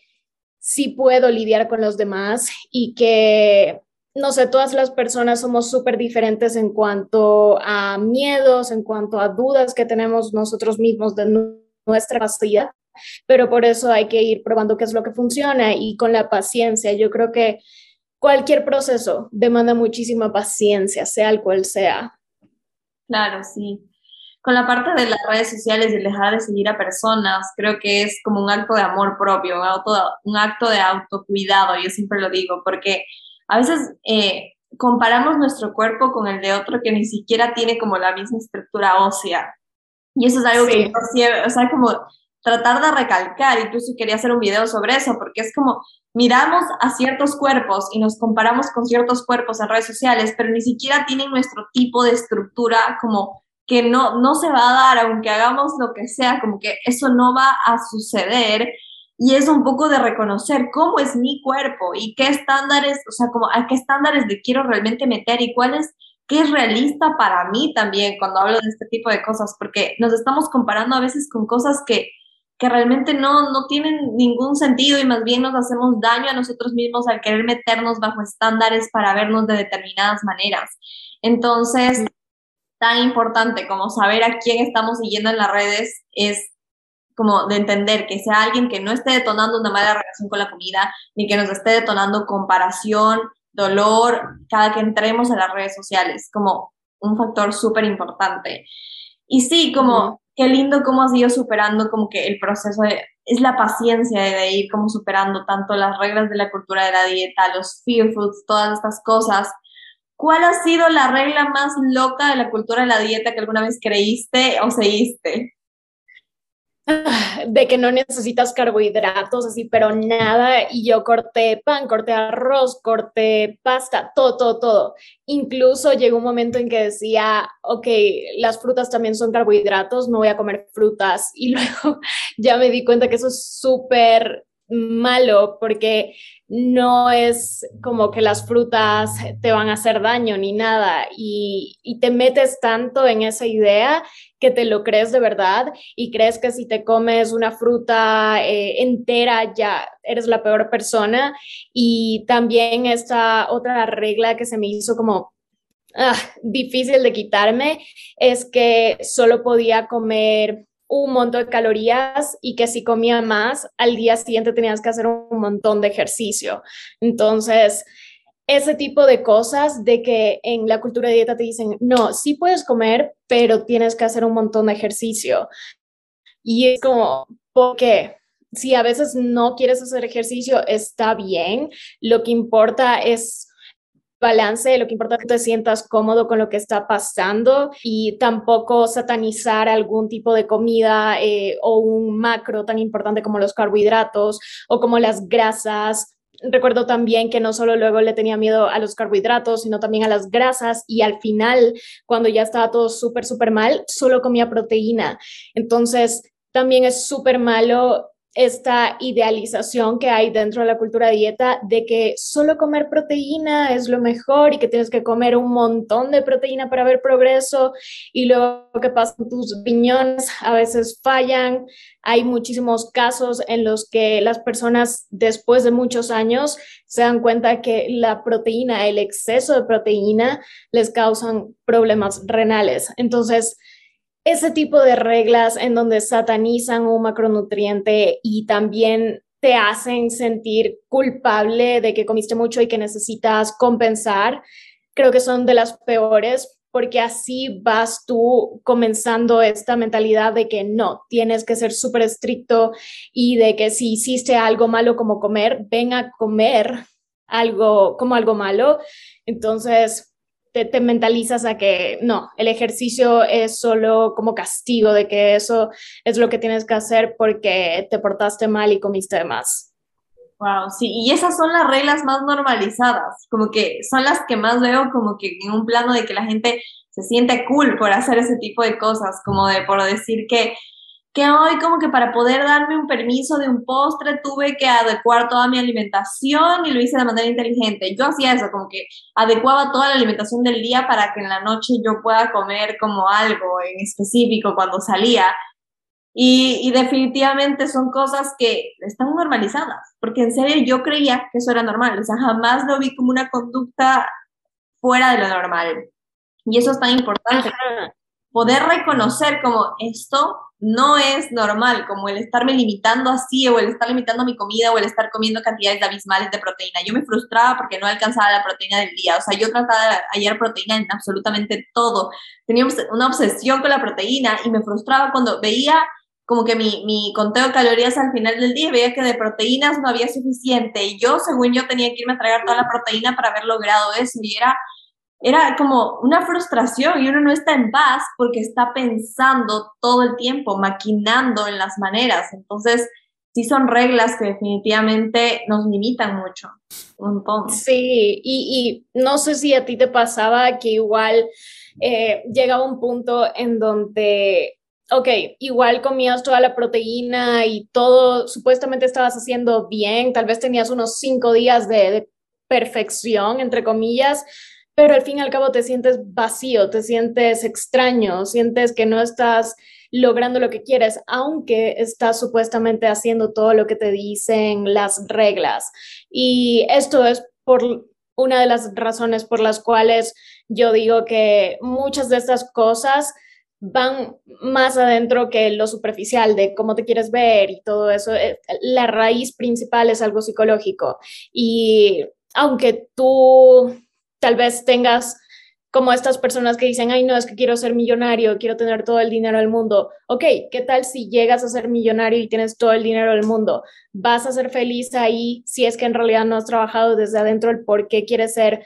sí puedo lidiar con los demás y que no sé, todas las personas somos súper diferentes en cuanto a miedos, en cuanto a dudas que tenemos nosotros mismos de nuestra capacidad, pero por eso hay que ir probando qué es lo que funciona y con la paciencia. Yo creo que cualquier proceso demanda muchísima paciencia, sea el cual sea. Claro, sí. Con la parte de las redes sociales y dejar de seguir a personas, creo que es como un acto de amor propio, un, un acto de autocuidado, yo siempre lo digo, porque a veces eh, comparamos nuestro cuerpo con el de otro que ni siquiera tiene como la misma estructura ósea. Y eso es algo que o sea, como tratar de recalcar, incluso quería hacer un video sobre eso, porque es como miramos a ciertos cuerpos y nos comparamos con ciertos cuerpos en redes sociales, pero ni siquiera tienen nuestro tipo de estructura como que no, no se va a dar, aunque hagamos lo que sea, como que eso no va a suceder. Y es un poco de reconocer cómo es mi cuerpo y qué estándares, o sea, como a qué estándares le quiero realmente meter y cuál es, qué es realista para mí también cuando hablo de este tipo de cosas, porque nos estamos comparando a veces con cosas que, que realmente no, no tienen ningún sentido y más bien nos hacemos daño a nosotros mismos al querer meternos bajo estándares para vernos de determinadas maneras. Entonces, tan importante como saber a quién estamos siguiendo en las redes es como de entender que sea alguien que no esté detonando una mala relación con la comida, ni que nos esté detonando comparación, dolor, cada que entremos en las redes sociales, como un factor súper importante. Y sí, como qué lindo cómo has ido superando como que el proceso de, es la paciencia de, ir como superando tanto las reglas de la cultura de la dieta, los fear foods, todas estas cosas, ¿Cuál ha sido la regla más loca de la cultura de la dieta que alguna vez creíste o seguiste? De que no necesitas carbohidratos, así, pero nada. Y yo corté pan, corté arroz, corté pasta, todo, todo, todo. Incluso llegó un momento en que decía, ok, las frutas también son carbohidratos, no voy a comer frutas. Y luego ya me di cuenta que eso es súper malo porque no es como que las frutas te van a hacer daño ni nada. Y, te metes tanto en esa idea que te lo crees de verdad y crees que si te comes una fruta eh, entera ya eres la peor persona. Y también esta otra regla que se me hizo como ah, difícil de quitarme es que solo podía comer un montón de calorías y que si comía más, al día siguiente tenías que hacer un montón de ejercicio. Entonces, ese tipo de cosas de que en la cultura de dieta te dicen, no, sí puedes comer, pero tienes que hacer un montón de ejercicio. Y es como, ¿por qué? Si a veces no quieres hacer ejercicio, está bien. Lo que importa es balance, lo que importa es que te sientas cómodo con lo que está pasando y tampoco satanizar algún tipo de comida eh, o un macro tan importante como los carbohidratos o como las grasas. Recuerdo también que no solo luego le tenía miedo a los carbohidratos, sino también a las grasas y al final, cuando ya estaba todo súper, súper mal, solo comía proteína. Entonces, también es súper malo esta idealización que hay dentro de la cultura dieta de que solo comer proteína es lo mejor y que tienes que comer un montón de proteína para ver progreso y luego que pasa tus riñones a veces fallan. Hay muchísimos casos en los que las personas después de muchos años se dan cuenta que la proteína, el exceso de proteína les causan problemas renales. Entonces, ese tipo de reglas en donde satanizan un macronutriente y también te hacen sentir culpable de que comiste mucho y que necesitas compensar, creo que son de las peores porque así vas tú comenzando esta mentalidad de que no, tienes que ser súper estricto y de que si hiciste algo malo como comer, ven a comer algo como algo malo. Entonces, te, mentalizas a que no, el ejercicio es solo como castigo de que eso es lo que tienes que hacer porque te portaste mal y comiste más. Wow, sí, y esas son las reglas más normalizadas, como que son las que más veo como que en un plano de que la gente se siente cool por hacer ese tipo de cosas, como de por decir que que hoy como que para poder darme un permiso de un postre tuve que adecuar toda mi alimentación y lo hice de manera inteligente. Yo hacía eso, como que adecuaba toda la alimentación del día para que en la noche yo pueda comer como algo en específico cuando salía. Y, y definitivamente son cosas que están normalizadas, porque en serio yo creía que eso era normal, o sea, jamás lo vi como una conducta fuera de lo normal. Y eso es tan importante poder reconocer como esto no es normal, como el estarme limitando así o el estar limitando mi comida o el estar comiendo cantidades abismales de proteína. Yo me frustraba porque no alcanzaba la proteína del día. O sea, yo trataba de hallar proteína en absolutamente todo. Tenía una obsesión con la proteína y me frustraba cuando veía como que mi, mi conteo de calorías al final del día veía que de proteínas no había suficiente y yo, según yo, tenía que irme a tragar toda la proteína para haber logrado eso y era era como una frustración y uno no está en paz porque está pensando todo el tiempo, maquinando en las maneras. Entonces, sí son reglas que definitivamente nos limitan mucho. Un Sí, y, no sé si a ti te pasaba que igual eh, llegaba un punto en donde ok, igual comías toda la proteína y todo, supuestamente estabas haciendo bien, tal vez tenías unos cinco días de, perfección, entre comillas, pero al fin y al cabo te sientes vacío, te sientes extraño, sientes que no estás logrando lo que quieres, aunque estás supuestamente haciendo todo lo que te dicen las reglas. Y esto es por una de las razones por las cuales yo digo que muchas de estas cosas van más adentro que lo superficial de cómo te quieres ver y todo eso. Eh, la raíz principal es algo psicológico. Y aunque tú tal vez tengas como estas personas que dicen, ay, no, es que quiero ser millonario, quiero tener todo el dinero del mundo. Ok, ¿qué tal si llegas a ser millonario y tienes todo el dinero del mundo? ¿Vas a ser feliz ahí si es que en realidad no has trabajado desde adentro el por qué quieres ser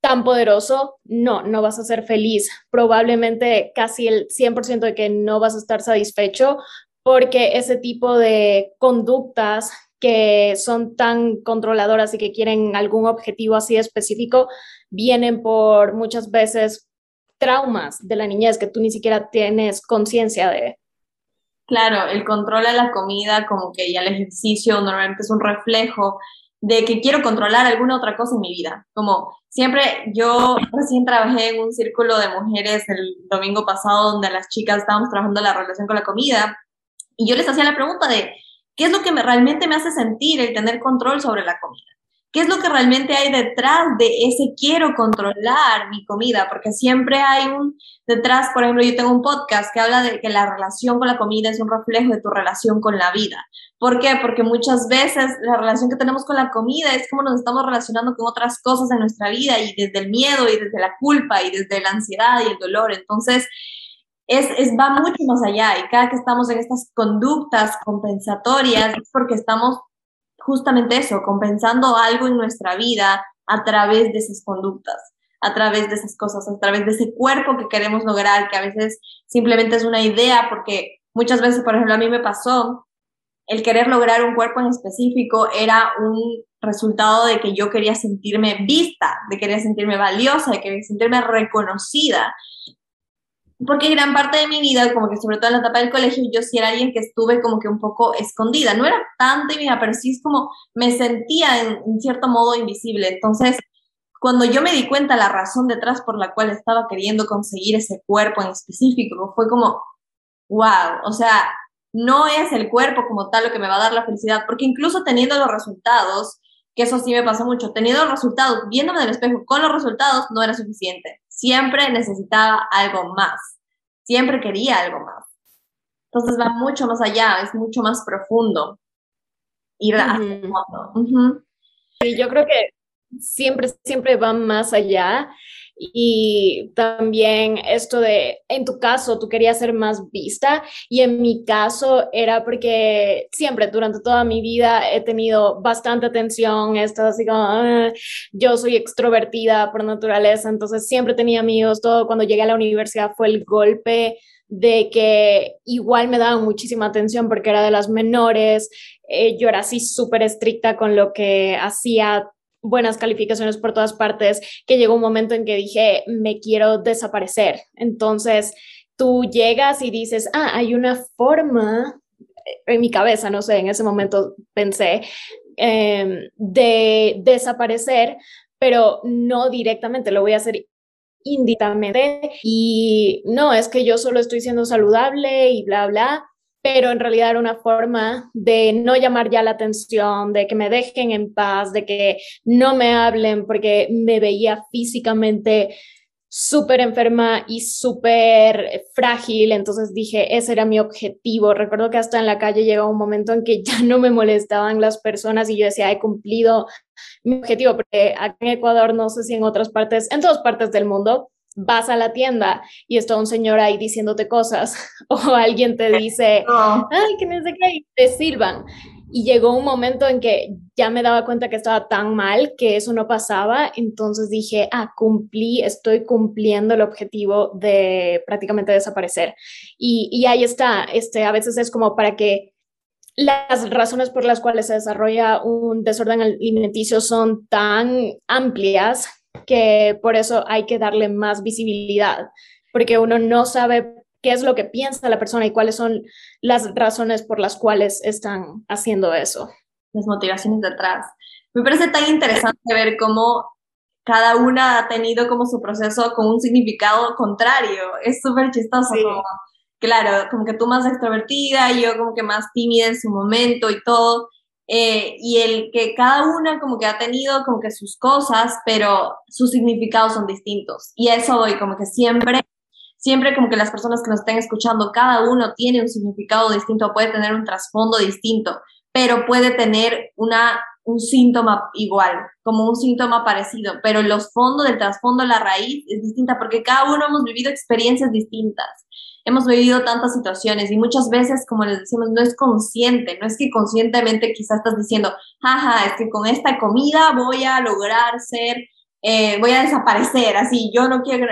tan poderoso? No, no vas a ser feliz. Probablemente casi el 100% de que no vas a estar satisfecho porque ese tipo de conductas que son tan controladoras y que quieren algún objetivo así específico, vienen por muchas veces traumas de la niñez que tú ni siquiera tienes conciencia de. Claro, el control de la comida, como que ya el ejercicio normalmente es un reflejo de que quiero controlar alguna otra cosa en mi vida. Como siempre, yo recién trabajé en un círculo de mujeres el domingo pasado donde las chicas estábamos trabajando la relación con la comida y yo les hacía la pregunta de, ¿Qué es lo que me, realmente me hace sentir el tener control sobre la comida? ¿Qué es lo que realmente hay detrás de ese quiero controlar mi comida? Porque siempre hay un detrás, por ejemplo, yo tengo un podcast que habla de que la relación con la comida es un reflejo de tu relación con la vida. ¿Por qué? Porque muchas veces la relación que tenemos con la comida es como nos estamos relacionando con otras cosas en nuestra vida y desde el miedo y desde la culpa y desde la ansiedad y el dolor. Entonces, es, va mucho más allá y cada que estamos en estas conductas compensatorias es porque estamos justamente eso, compensando algo en nuestra vida a través de esas conductas, a través de esas cosas, a través de ese cuerpo que queremos lograr, que a veces simplemente es una idea, porque muchas veces, por ejemplo, a mí me pasó, el querer lograr un cuerpo en específico era un resultado de que yo quería sentirme vista, de querer sentirme valiosa, de querer sentirme reconocida porque gran parte de mi vida, como que sobre todo en la etapa del colegio, yo sí era alguien que estuve como que un poco escondida. No era tan tímida, pero sí es como me sentía en, cierto modo invisible. Entonces, cuando yo me di cuenta la razón detrás por la cual estaba queriendo conseguir ese cuerpo en específico, fue como, wow, o sea, no es el cuerpo como tal lo que me va a dar la felicidad, porque incluso teniendo los resultados, que eso sí me pasó mucho, teniendo los resultados, viéndome en el espejo con los resultados, no era suficiente. Siempre necesitaba algo más, siempre quería algo más. Entonces va mucho más allá, es mucho más profundo. Ir a Y yo creo que siempre, siempre va más allá y también esto de, en tu caso, tú querías ser más vista y en mi caso era porque siempre durante toda mi vida he tenido bastante atención, he estado así como, ah, yo soy extrovertida por naturaleza, entonces siempre tenía amigos, todo cuando llegué a la universidad fue el golpe de que igual me daban muchísima atención porque era de las menores, eh, yo era así súper estricta con lo que hacía buenas calificaciones por todas partes, que llegó un momento en que dije, me quiero desaparecer. Entonces, tú llegas y dices, ah, hay una forma, eh, en mi cabeza, no sé, en ese momento pensé, em, de desaparecer, pero no directamente, lo voy a hacer indistintamente y no, es que yo solo estoy siendo saludable y bla, bla, pero en realidad era una forma de no llamar ya la atención, de que me dejen en paz, de que no me hablen porque me veía físicamente súper enferma y súper frágil, entonces dije, ese era mi objetivo. Recuerdo que hasta en la calle llegó un momento en que ya no me molestaban las personas y yo decía, he cumplido mi objetivo, porque aquí en Ecuador, no sé si en otras partes, en todas partes del mundo, vas a la tienda y está un señor ahí diciéndote cosas o alguien te dice, ay, que no sé qué, y te sirvan. Y llegó un momento en que ya me daba cuenta que estaba tan mal que eso no pasaba, entonces dije, ah, cumplí, estoy cumpliendo el objetivo de prácticamente desaparecer. Y, y ahí está, este, a veces es como para que las razones por las cuales se desarrolla un desorden alimenticio son tan amplias que por eso hay que darle más visibilidad, porque uno no sabe qué es lo que piensa la persona y cuáles son las razones por las cuales están haciendo eso. Las motivaciones detrás. Me parece tan interesante ver cómo cada una ha tenido como su proceso con un significado contrario. Es súper chistoso. claro, como que tú más extrovertida yo como que más tímida en su momento y todo. Eh, y el que cada una como que ha tenido como que sus cosas, pero sus significados son distintos. Y eso voy, como que siempre siempre como que las personas que nos estén escuchando, cada uno tiene un significado distinto, puede tener un trasfondo distinto, pero puede tener una, un síntoma igual, como un síntoma parecido, pero los fondos del trasfondo, la raíz es distinta porque cada uno hemos vivido experiencias distintas. Hemos vivido tantas situaciones y muchas veces, como les decimos, no es consciente, no es que conscientemente quizás estás diciendo, jaja, es que con esta comida voy a lograr ser eh, voy a desaparecer, así, yo no quiero,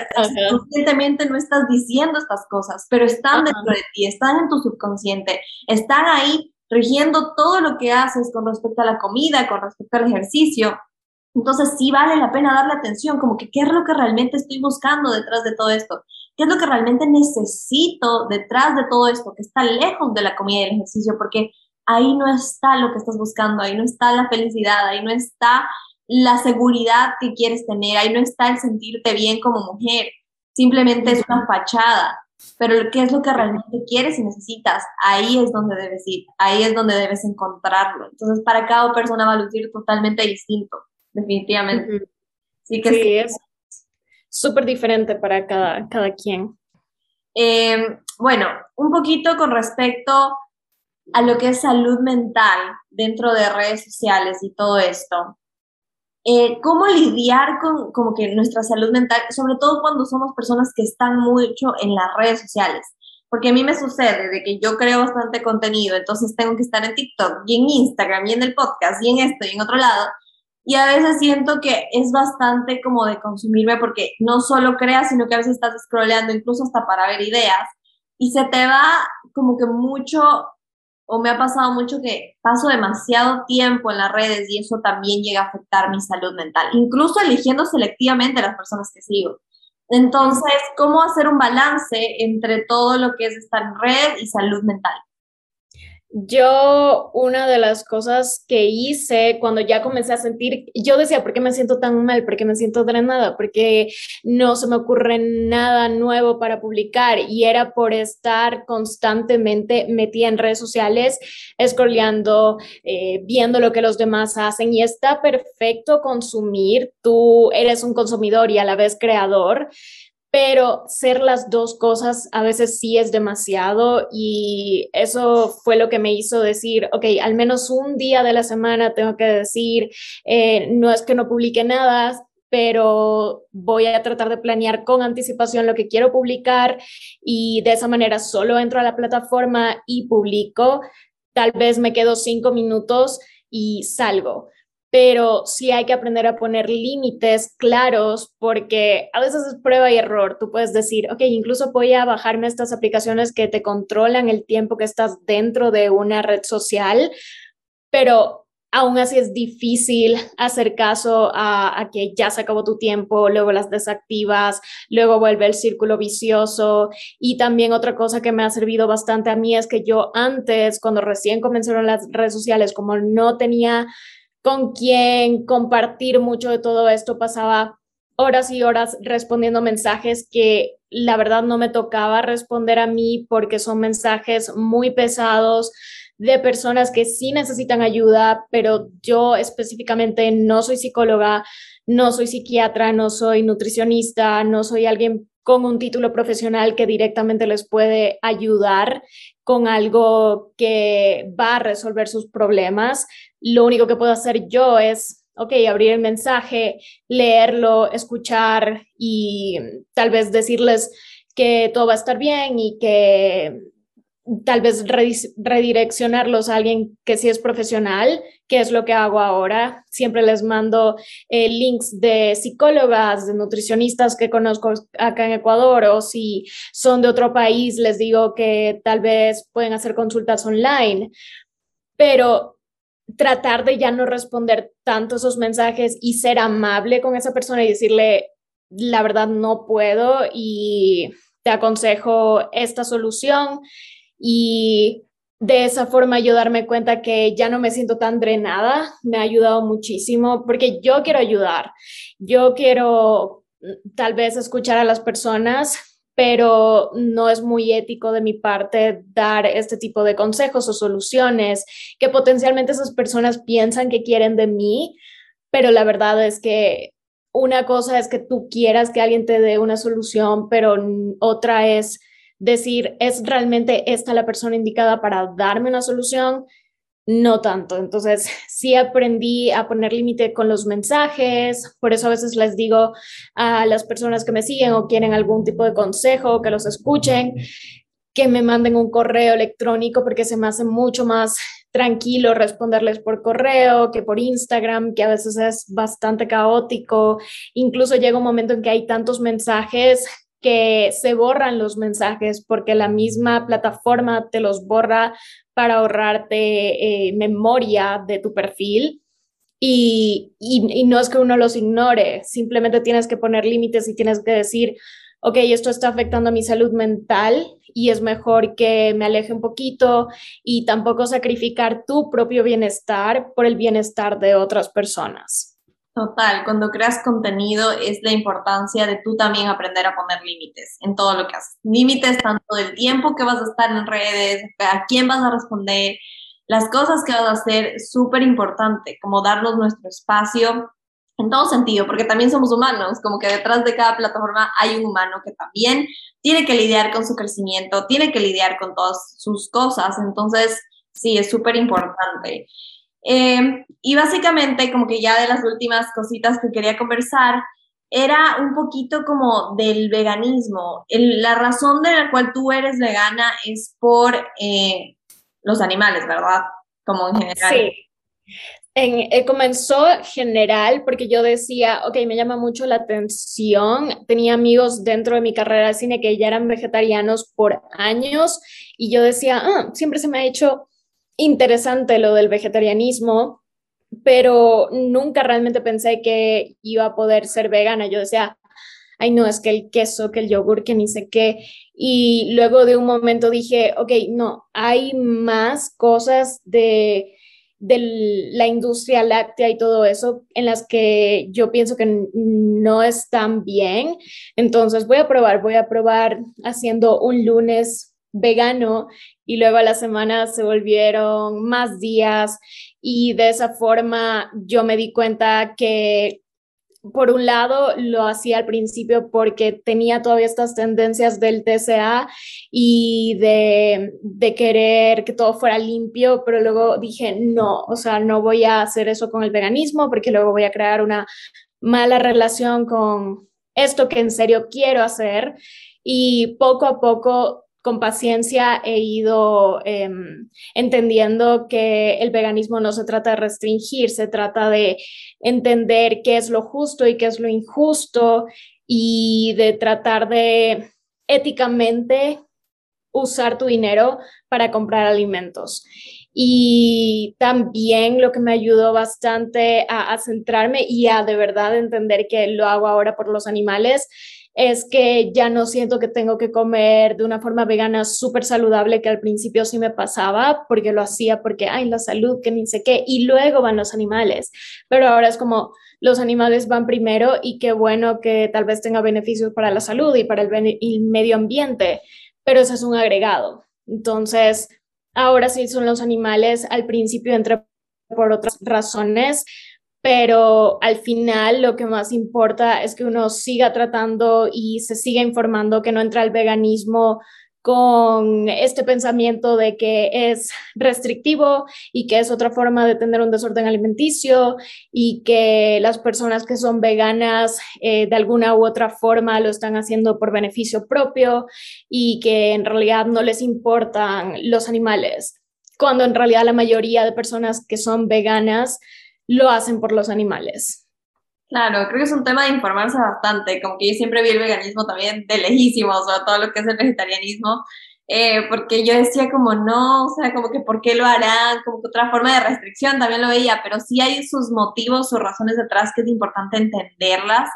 conscientemente no estás diciendo estas cosas, pero están dentro de ti, están en tu subconsciente, están ahí rigiendo todo lo que haces con respecto a la comida, con respecto al ejercicio. Entonces sí vale la pena darle atención, como que qué es lo que realmente estoy buscando detrás de todo esto, qué es lo que realmente necesito detrás de todo esto, que está lejos de la comida y el ejercicio, porque ahí no está lo que estás buscando, ahí no está la felicidad, ahí no está la seguridad que quieres tener, ahí no está el sentirte bien como mujer, simplemente es una fachada, pero ¿qué es lo que realmente quieres y necesitas? Ahí es donde debes ir, ahí es donde debes encontrarlo. Entonces, para cada persona va a lucir totalmente distinto, definitivamente. Sí, que sí, es súper diferente para cada, cada quien. Em, bueno, un poquito con respecto a lo que es salud mental dentro de redes sociales y todo esto. Eh, cómo lidiar con como que nuestra salud mental, sobre todo cuando somos personas que están mucho en las redes sociales. Porque a mí me sucede de que yo creo bastante contenido, entonces tengo que estar en TikTok y en Instagram y en el podcast y en esto y en otro lado. Y a veces siento que es bastante como de consumirme porque no solo creas, sino que a veces estás scrolleando incluso hasta para ver ideas y se te va como que mucho o me ha pasado mucho que paso demasiado tiempo en las redes y eso también llega a afectar mi salud mental, incluso eligiendo selectivamente las personas que sigo. Entonces, ¿cómo hacer un balance entre todo lo que es estar red y salud mental? Yo, una de las cosas que hice cuando ya comencé a sentir, yo decía, ¿por qué me siento tan mal? ¿Por qué me siento drenada? Porque no se me ocurre nada nuevo para publicar y era por estar constantemente metida en redes sociales, scrolleando, eh, viendo lo que los demás hacen y está perfecto consumir, tú eres un consumidor y a la vez creador, pero ser las dos cosas a veces sí es demasiado y eso fue lo que me hizo decir, ok, al menos un día de la semana tengo que decir, eh, no es que no publique nada, pero voy a tratar de planear con anticipación lo que quiero publicar y de esa manera solo entro a la plataforma y publico, tal vez me quedo cinco minutos y salgo pero sí hay que aprender a poner límites claros porque a veces es prueba y error. Tú puedes decir, ok, incluso voy a bajarme estas aplicaciones que te controlan el tiempo que estás dentro de una red social, pero aún así es difícil hacer caso a, a, que ya se acabó tu tiempo, luego las desactivas, luego vuelve el círculo vicioso. Y también otra cosa que me ha servido bastante a mí es que yo antes, cuando recién comenzaron las redes sociales, como no tenía con quien compartir mucho de todo esto. Pasaba horas y horas respondiendo mensajes que la verdad no me tocaba responder a mí porque son mensajes muy pesados de personas que sí necesitan ayuda, pero yo específicamente no soy psicóloga, no soy psiquiatra, no soy nutricionista, no soy alguien con un título profesional que directamente les puede ayudar con algo que va a resolver sus problemas. Lo único que puedo hacer yo es, ok, abrir el mensaje, leerlo, escuchar y tal vez decirles que todo va a estar bien y que tal vez redireccionarlos a alguien que sí es profesional, que es lo que hago ahora. Siempre les mando eh, links de psicólogas, de nutricionistas que conozco acá en Ecuador o si son de otro país, les digo que tal vez pueden hacer consultas online, pero tratar de ya no responder tanto esos mensajes y ser amable con esa persona y decirle, la verdad no puedo y te aconsejo esta solución y de esa forma yo darme cuenta que ya no me siento tan drenada, me ha ayudado muchísimo porque yo quiero ayudar, yo quiero mm, tal vez escuchar a las personas, pero no es muy ético de mi parte dar este tipo de consejos o soluciones que potencialmente esas personas piensan que quieren de mí, pero la verdad es que una cosa es que tú quieras que alguien te dé una solución, pero otra es decir, ¿es realmente esta la persona indicada para darme una solución? No tanto. Entonces, sí aprendí a poner límite con los mensajes. Por eso a veces les digo a las personas que me siguen o quieren algún tipo de consejo, que los escuchen, que me manden un correo electrónico porque se me hace mucho más tranquilo responderles por correo que por Instagram, que a veces es bastante caótico. Incluso llega un momento en que hay tantos mensajes que se borran los mensajes porque la misma plataforma te los borra para ahorrarte eh, memoria de tu perfil. Y, y, no es que uno los ignore, simplemente tienes que poner límites y tienes que decir, ok, esto está afectando a mi salud mental y es mejor que me aleje un poquito y tampoco sacrificar tu propio bienestar por el bienestar de otras personas. Total, cuando creas contenido es la importancia de tú también aprender a poner límites en todo lo que haces. Límites tanto del tiempo que vas a estar en redes, a quién vas a responder, las cosas que vas a hacer, súper importante, como darnos nuestro espacio en todo sentido, porque también somos humanos, como que detrás de cada plataforma hay un humano que también tiene que lidiar con su crecimiento, tiene que lidiar con todas sus cosas, entonces sí, es súper importante. Eh, y básicamente, como que ya de las últimas cositas que quería conversar, era un poquito como del veganismo. la razón de la cual tú eres vegana es por eh, los animales, ¿verdad? Como en general. Sí. En, eh, comenzó general porque yo decía, ok, me llama mucho la atención. Tenía amigos dentro de mi carrera de cine que ya eran vegetarianos por años y yo decía, ah, siempre se me ha hecho interesante lo del vegetarianismo, pero nunca realmente pensé que iba a poder ser vegana. Yo decía, ay no, es que el queso, que el yogur, que ni sé qué. Y luego de un momento dije, ok, no, hay más cosas de, de la industria láctea y todo eso en las que yo pienso que no están bien. Entonces voy a probar, voy a probar haciendo un lunes vegano y luego a la semana se volvieron más días y de esa forma yo me di cuenta que por un lado lo hacía al principio porque tenía todavía estas tendencias del TCA y de, de, querer que todo fuera limpio, pero luego dije, no, o sea, no voy a hacer eso con el veganismo porque luego voy a crear una mala relación con esto que en serio quiero hacer. Y poco a poco con paciencia he ido em, entendiendo que el veganismo no se trata de restringir, se trata de entender qué es lo justo y qué es lo injusto y de tratar de éticamente usar tu dinero para comprar alimentos. Y también lo que me ayudó bastante a, a centrarme y a de verdad entender que lo hago ahora por los animales es que ya no siento que tengo que comer de una forma vegana súper saludable que al principio sí me pasaba porque lo hacía porque, hay la salud, que ni sé qué, y luego van los animales, pero ahora es como los animales van primero y qué bueno que tal vez tenga beneficios para la salud y para el, el medio ambiente, pero eso es un agregado. Entonces, ahora sí son los animales, al principio entré por otras razones, pero al final lo que más importa es que uno siga tratando y se siga informando que no entra el veganismo con este pensamiento de que es restrictivo y que es otra forma de tener un desorden alimenticio y que las personas que son veganas eh, de alguna u otra forma lo están haciendo por beneficio propio y que en realidad no les importan los animales, cuando en realidad la mayoría de personas que son veganas lo hacen por los animales. Claro, creo que es un tema de informarse bastante, como que yo siempre vi el veganismo también de lejísimos, o sea, todo lo que es el vegetarianismo, eh, porque yo decía como no, o sea, como que por qué lo harán, como que otra forma de restricción también lo veía, pero sí hay sus motivos, sus razones detrás que es importante entenderlas.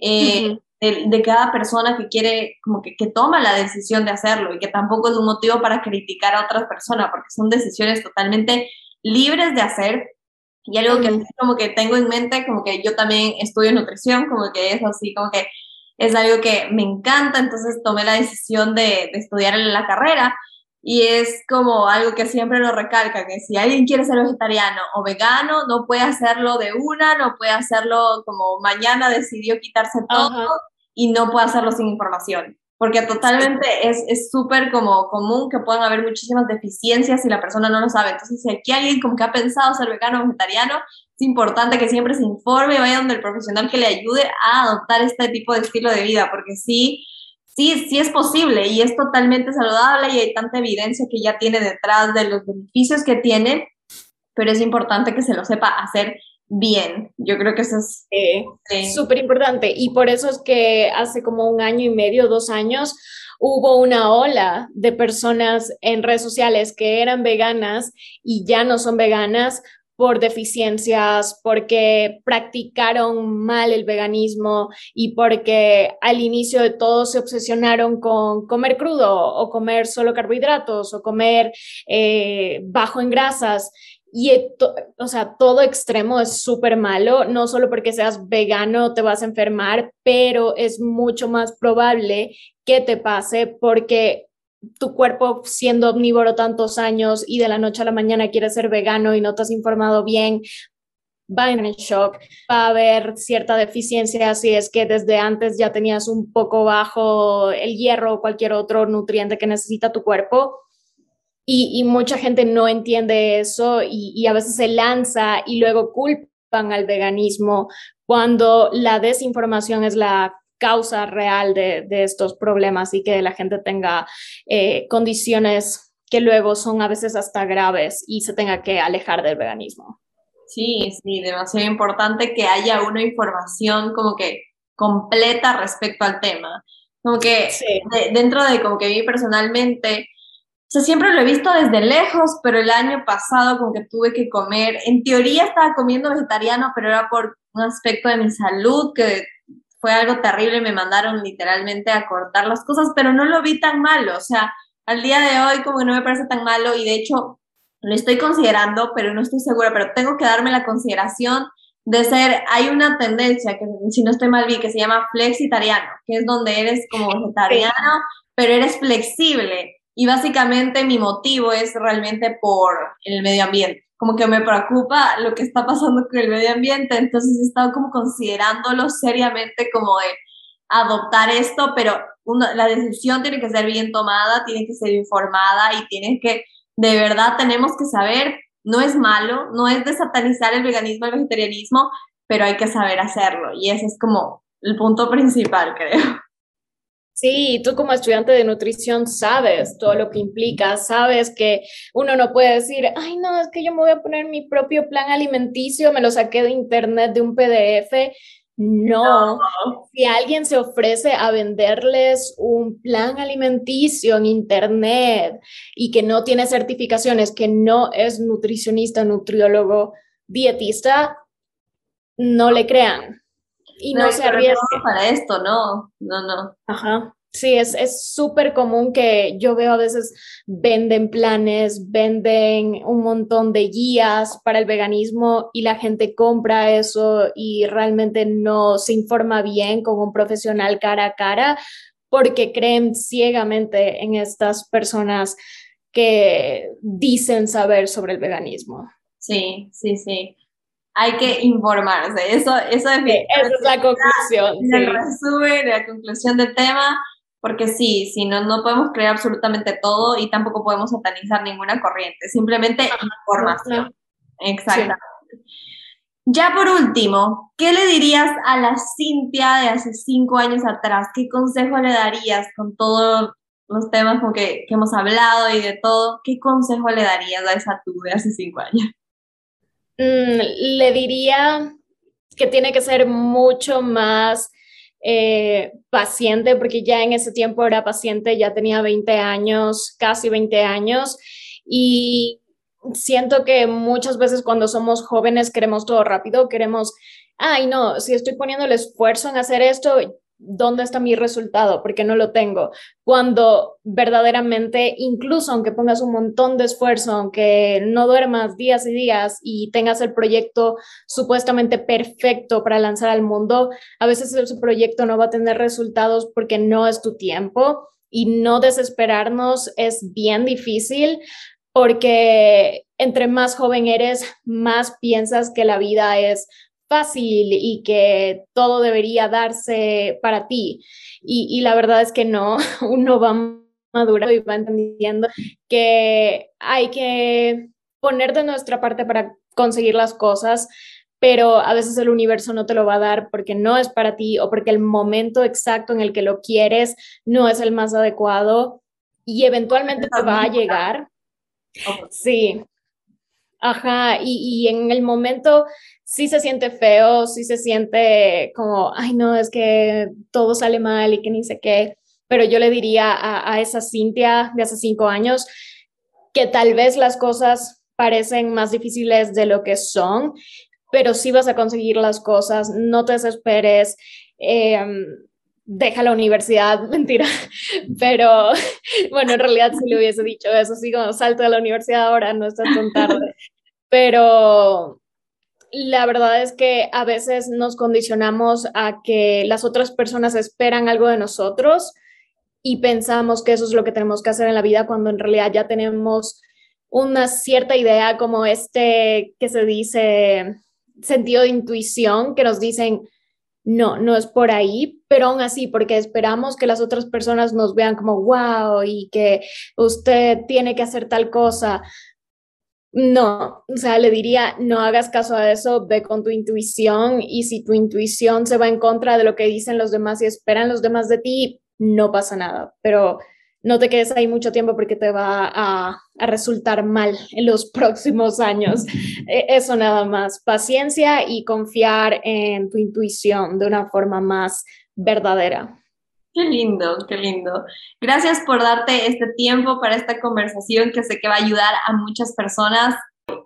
Eh, de, de, cada persona que quiere, como que, que toma la decisión de hacerlo y que tampoco es un motivo para criticar a otras personas, porque son decisiones totalmente libres de hacer, y algo que como que tengo en mente, como que yo también estudio nutrición, como que es así, como que es algo que me encanta, entonces tomé la decisión de, de estudiar en la carrera. Y es como algo que siempre lo recalca, que si alguien quiere ser vegetariano o vegano, no puede hacerlo de una, no puede hacerlo como mañana decidió quitarse todo y no puede hacerlo sin información porque totalmente es súper como común que puedan haber muchísimas deficiencias si la persona no lo sabe. Entonces, si aquí alguien como que ha pensado ser vegano o vegetariano, es importante que siempre se informe y vaya donde el profesional que le ayude a adoptar este tipo de estilo de vida, porque sí, sí, sí es posible y es totalmente saludable y hay tanta evidencia que ya tiene detrás de los beneficios que tiene, pero es importante que se lo sepa hacer bien. Yo creo que eso es súper importante y por eso es que hace como un año y medio, dos años, hubo una ola de personas en redes sociales que eran veganas y ya no son veganas por deficiencias, porque practicaron mal el veganismo y porque al inicio de todo se obsesionaron con comer crudo o comer solo carbohidratos o comer eh, bajo en grasas y, o sea, todo extremo es súper malo, no solo porque seas vegano te vas a enfermar, pero es mucho más probable que te pase porque tu cuerpo siendo omnívoro tantos años y de la noche a la mañana quieres ser vegano y no te has informado bien, va en shock, va a haber cierta deficiencia si es que desde antes ya tenías un poco bajo el hierro o cualquier otro nutriente que necesita tu cuerpo y, mucha gente no entiende eso y, a veces se lanza y luego culpan al veganismo cuando la desinformación es la causa real de, estos problemas y que la gente tenga eh, condiciones que luego son a veces hasta graves y se tenga que alejar del veganismo. Sí, sí, demasiado importante que haya una información como que completa respecto al tema. Como que dentro de como que vi personalmente, o sea, siempre lo he visto desde lejos, pero el año pasado como que tuve que comer, en teoría estaba comiendo vegetariano, pero era por un aspecto de mi salud que fue algo terrible, me mandaron literalmente a cortar las cosas, pero no lo vi tan malo, o sea, al día de hoy como que no me parece tan malo y de hecho lo estoy considerando, pero no estoy segura, pero tengo que darme la consideración de ser, hay una tendencia que si no estoy mal vi, que se llama flexitariano, que es donde eres como vegetariano, pero eres flexible. Y básicamente mi motivo es realmente por el medio ambiente. Como que me preocupa lo que está pasando con el medio ambiente, entonces he estado como considerándolo seriamente como de adoptar esto, pero la decisión tiene que ser bien tomada, tiene que ser informada y tiene que, de verdad tenemos que saber, no es malo, no es de satanizar el veganismo, el vegetarianismo, pero hay que saber hacerlo y ese es como el punto principal, creo. Sí, tú como estudiante de nutrición sabes todo lo que implica, sabes que uno no puede decir, ay, no, es que yo me voy a poner mi propio plan alimenticio, me lo saqué de internet de un PDF. No. si alguien se ofrece a venderles un plan alimenticio en internet y que no tiene certificaciones, que no es nutricionista, nutriólogo, dietista, no le crean y no, se arriesga. para esto, no, no, no. Ajá. Sí, es súper común que yo veo a veces venden planes, venden un montón de guías para el veganismo y la gente compra eso y realmente no se informa bien con un profesional cara a cara porque creen ciegamente en estas personas que dicen saber sobre el veganismo. Sí, sí, sí. Hay que informarse. Eso, eso es, esa es la conclusión. El resumen, la conclusión del tema, porque sí, si no, no podemos creer absolutamente todo y tampoco podemos satanizar ninguna corriente, simplemente información. Exactamente. Ya por último, ¿qué le dirías a la Cintia de hace cinco años atrás? ¿Qué consejo le darías con todos los temas con que, que, hemos hablado y de todo? ¿Qué consejo le darías a esa tú de hace cinco años? Mm, le diría que tiene que ser mucho más eh, paciente, porque ya en ese tiempo era paciente, ya tenía 20 años, casi 20 años, y siento que muchas veces cuando somos jóvenes queremos todo rápido, queremos, ay no, si estoy poniendo el esfuerzo en hacer esto, ¿dónde está mi resultado? Porque no lo tengo. Cuando verdaderamente, incluso aunque pongas un montón de esfuerzo, aunque no duermas días y días y tengas el proyecto supuestamente perfecto para lanzar al mundo, a veces ese proyecto no va a tener resultados porque no es tu tiempo y no desesperarnos es bien difícil porque entre más joven eres, más piensas que la vida es fácil y que todo debería darse para ti. Y, la verdad es que no, uno va madurando y va entendiendo que hay que poner de nuestra parte para conseguir las cosas, pero a veces el universo no te lo va a dar porque no es para ti o porque el momento exacto en el que lo quieres no es el más adecuado y eventualmente te va a llegar. Sí, Ajá, y, y, en el momento sí se siente feo, sí se siente como, ay no, es que todo sale mal y que ni sé qué, pero yo le diría a, esa Cintia de hace cinco años que tal vez las cosas parecen más difíciles de lo que son, pero sí vas a conseguir las cosas, no te desesperes. Eh, deja la universidad, mentira, pero bueno, en realidad si le hubiese dicho eso, sí, como salto de la universidad ahora, no está tan tarde, pero la verdad es que a veces nos condicionamos a que las otras personas esperan algo de nosotros y pensamos que eso es lo que tenemos que hacer en la vida cuando en realidad ya tenemos una cierta idea como este que se dice sentido de intuición que nos dicen no, no es por ahí, pero aún así, porque esperamos que las otras personas nos vean como, wow, y que usted tiene que hacer tal cosa. No, o sea, le diría, no hagas caso a eso, ve con tu intuición y si tu intuición se va en contra de lo que dicen los demás y esperan los demás de ti, no pasa nada, pero no te quedes ahí mucho tiempo porque te va a, resultar mal en los próximos años. E, eso nada más, paciencia y confiar en tu intuición de una forma más verdadera. Qué lindo, qué lindo. Gracias por darte este tiempo para esta conversación que sé que va a ayudar a muchas personas.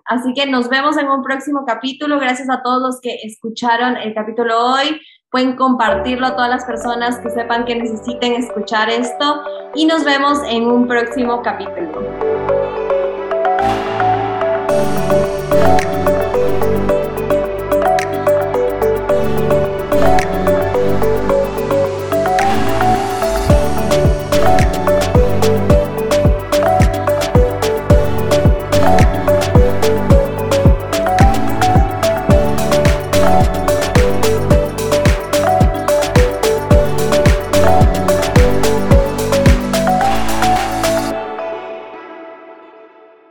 Así que nos vemos en un próximo capítulo. Gracias a todos los que escucharon el capítulo hoy pueden compartirlo a todas las personas que sepan que necesiten escuchar esto y nos vemos en un próximo capítulo.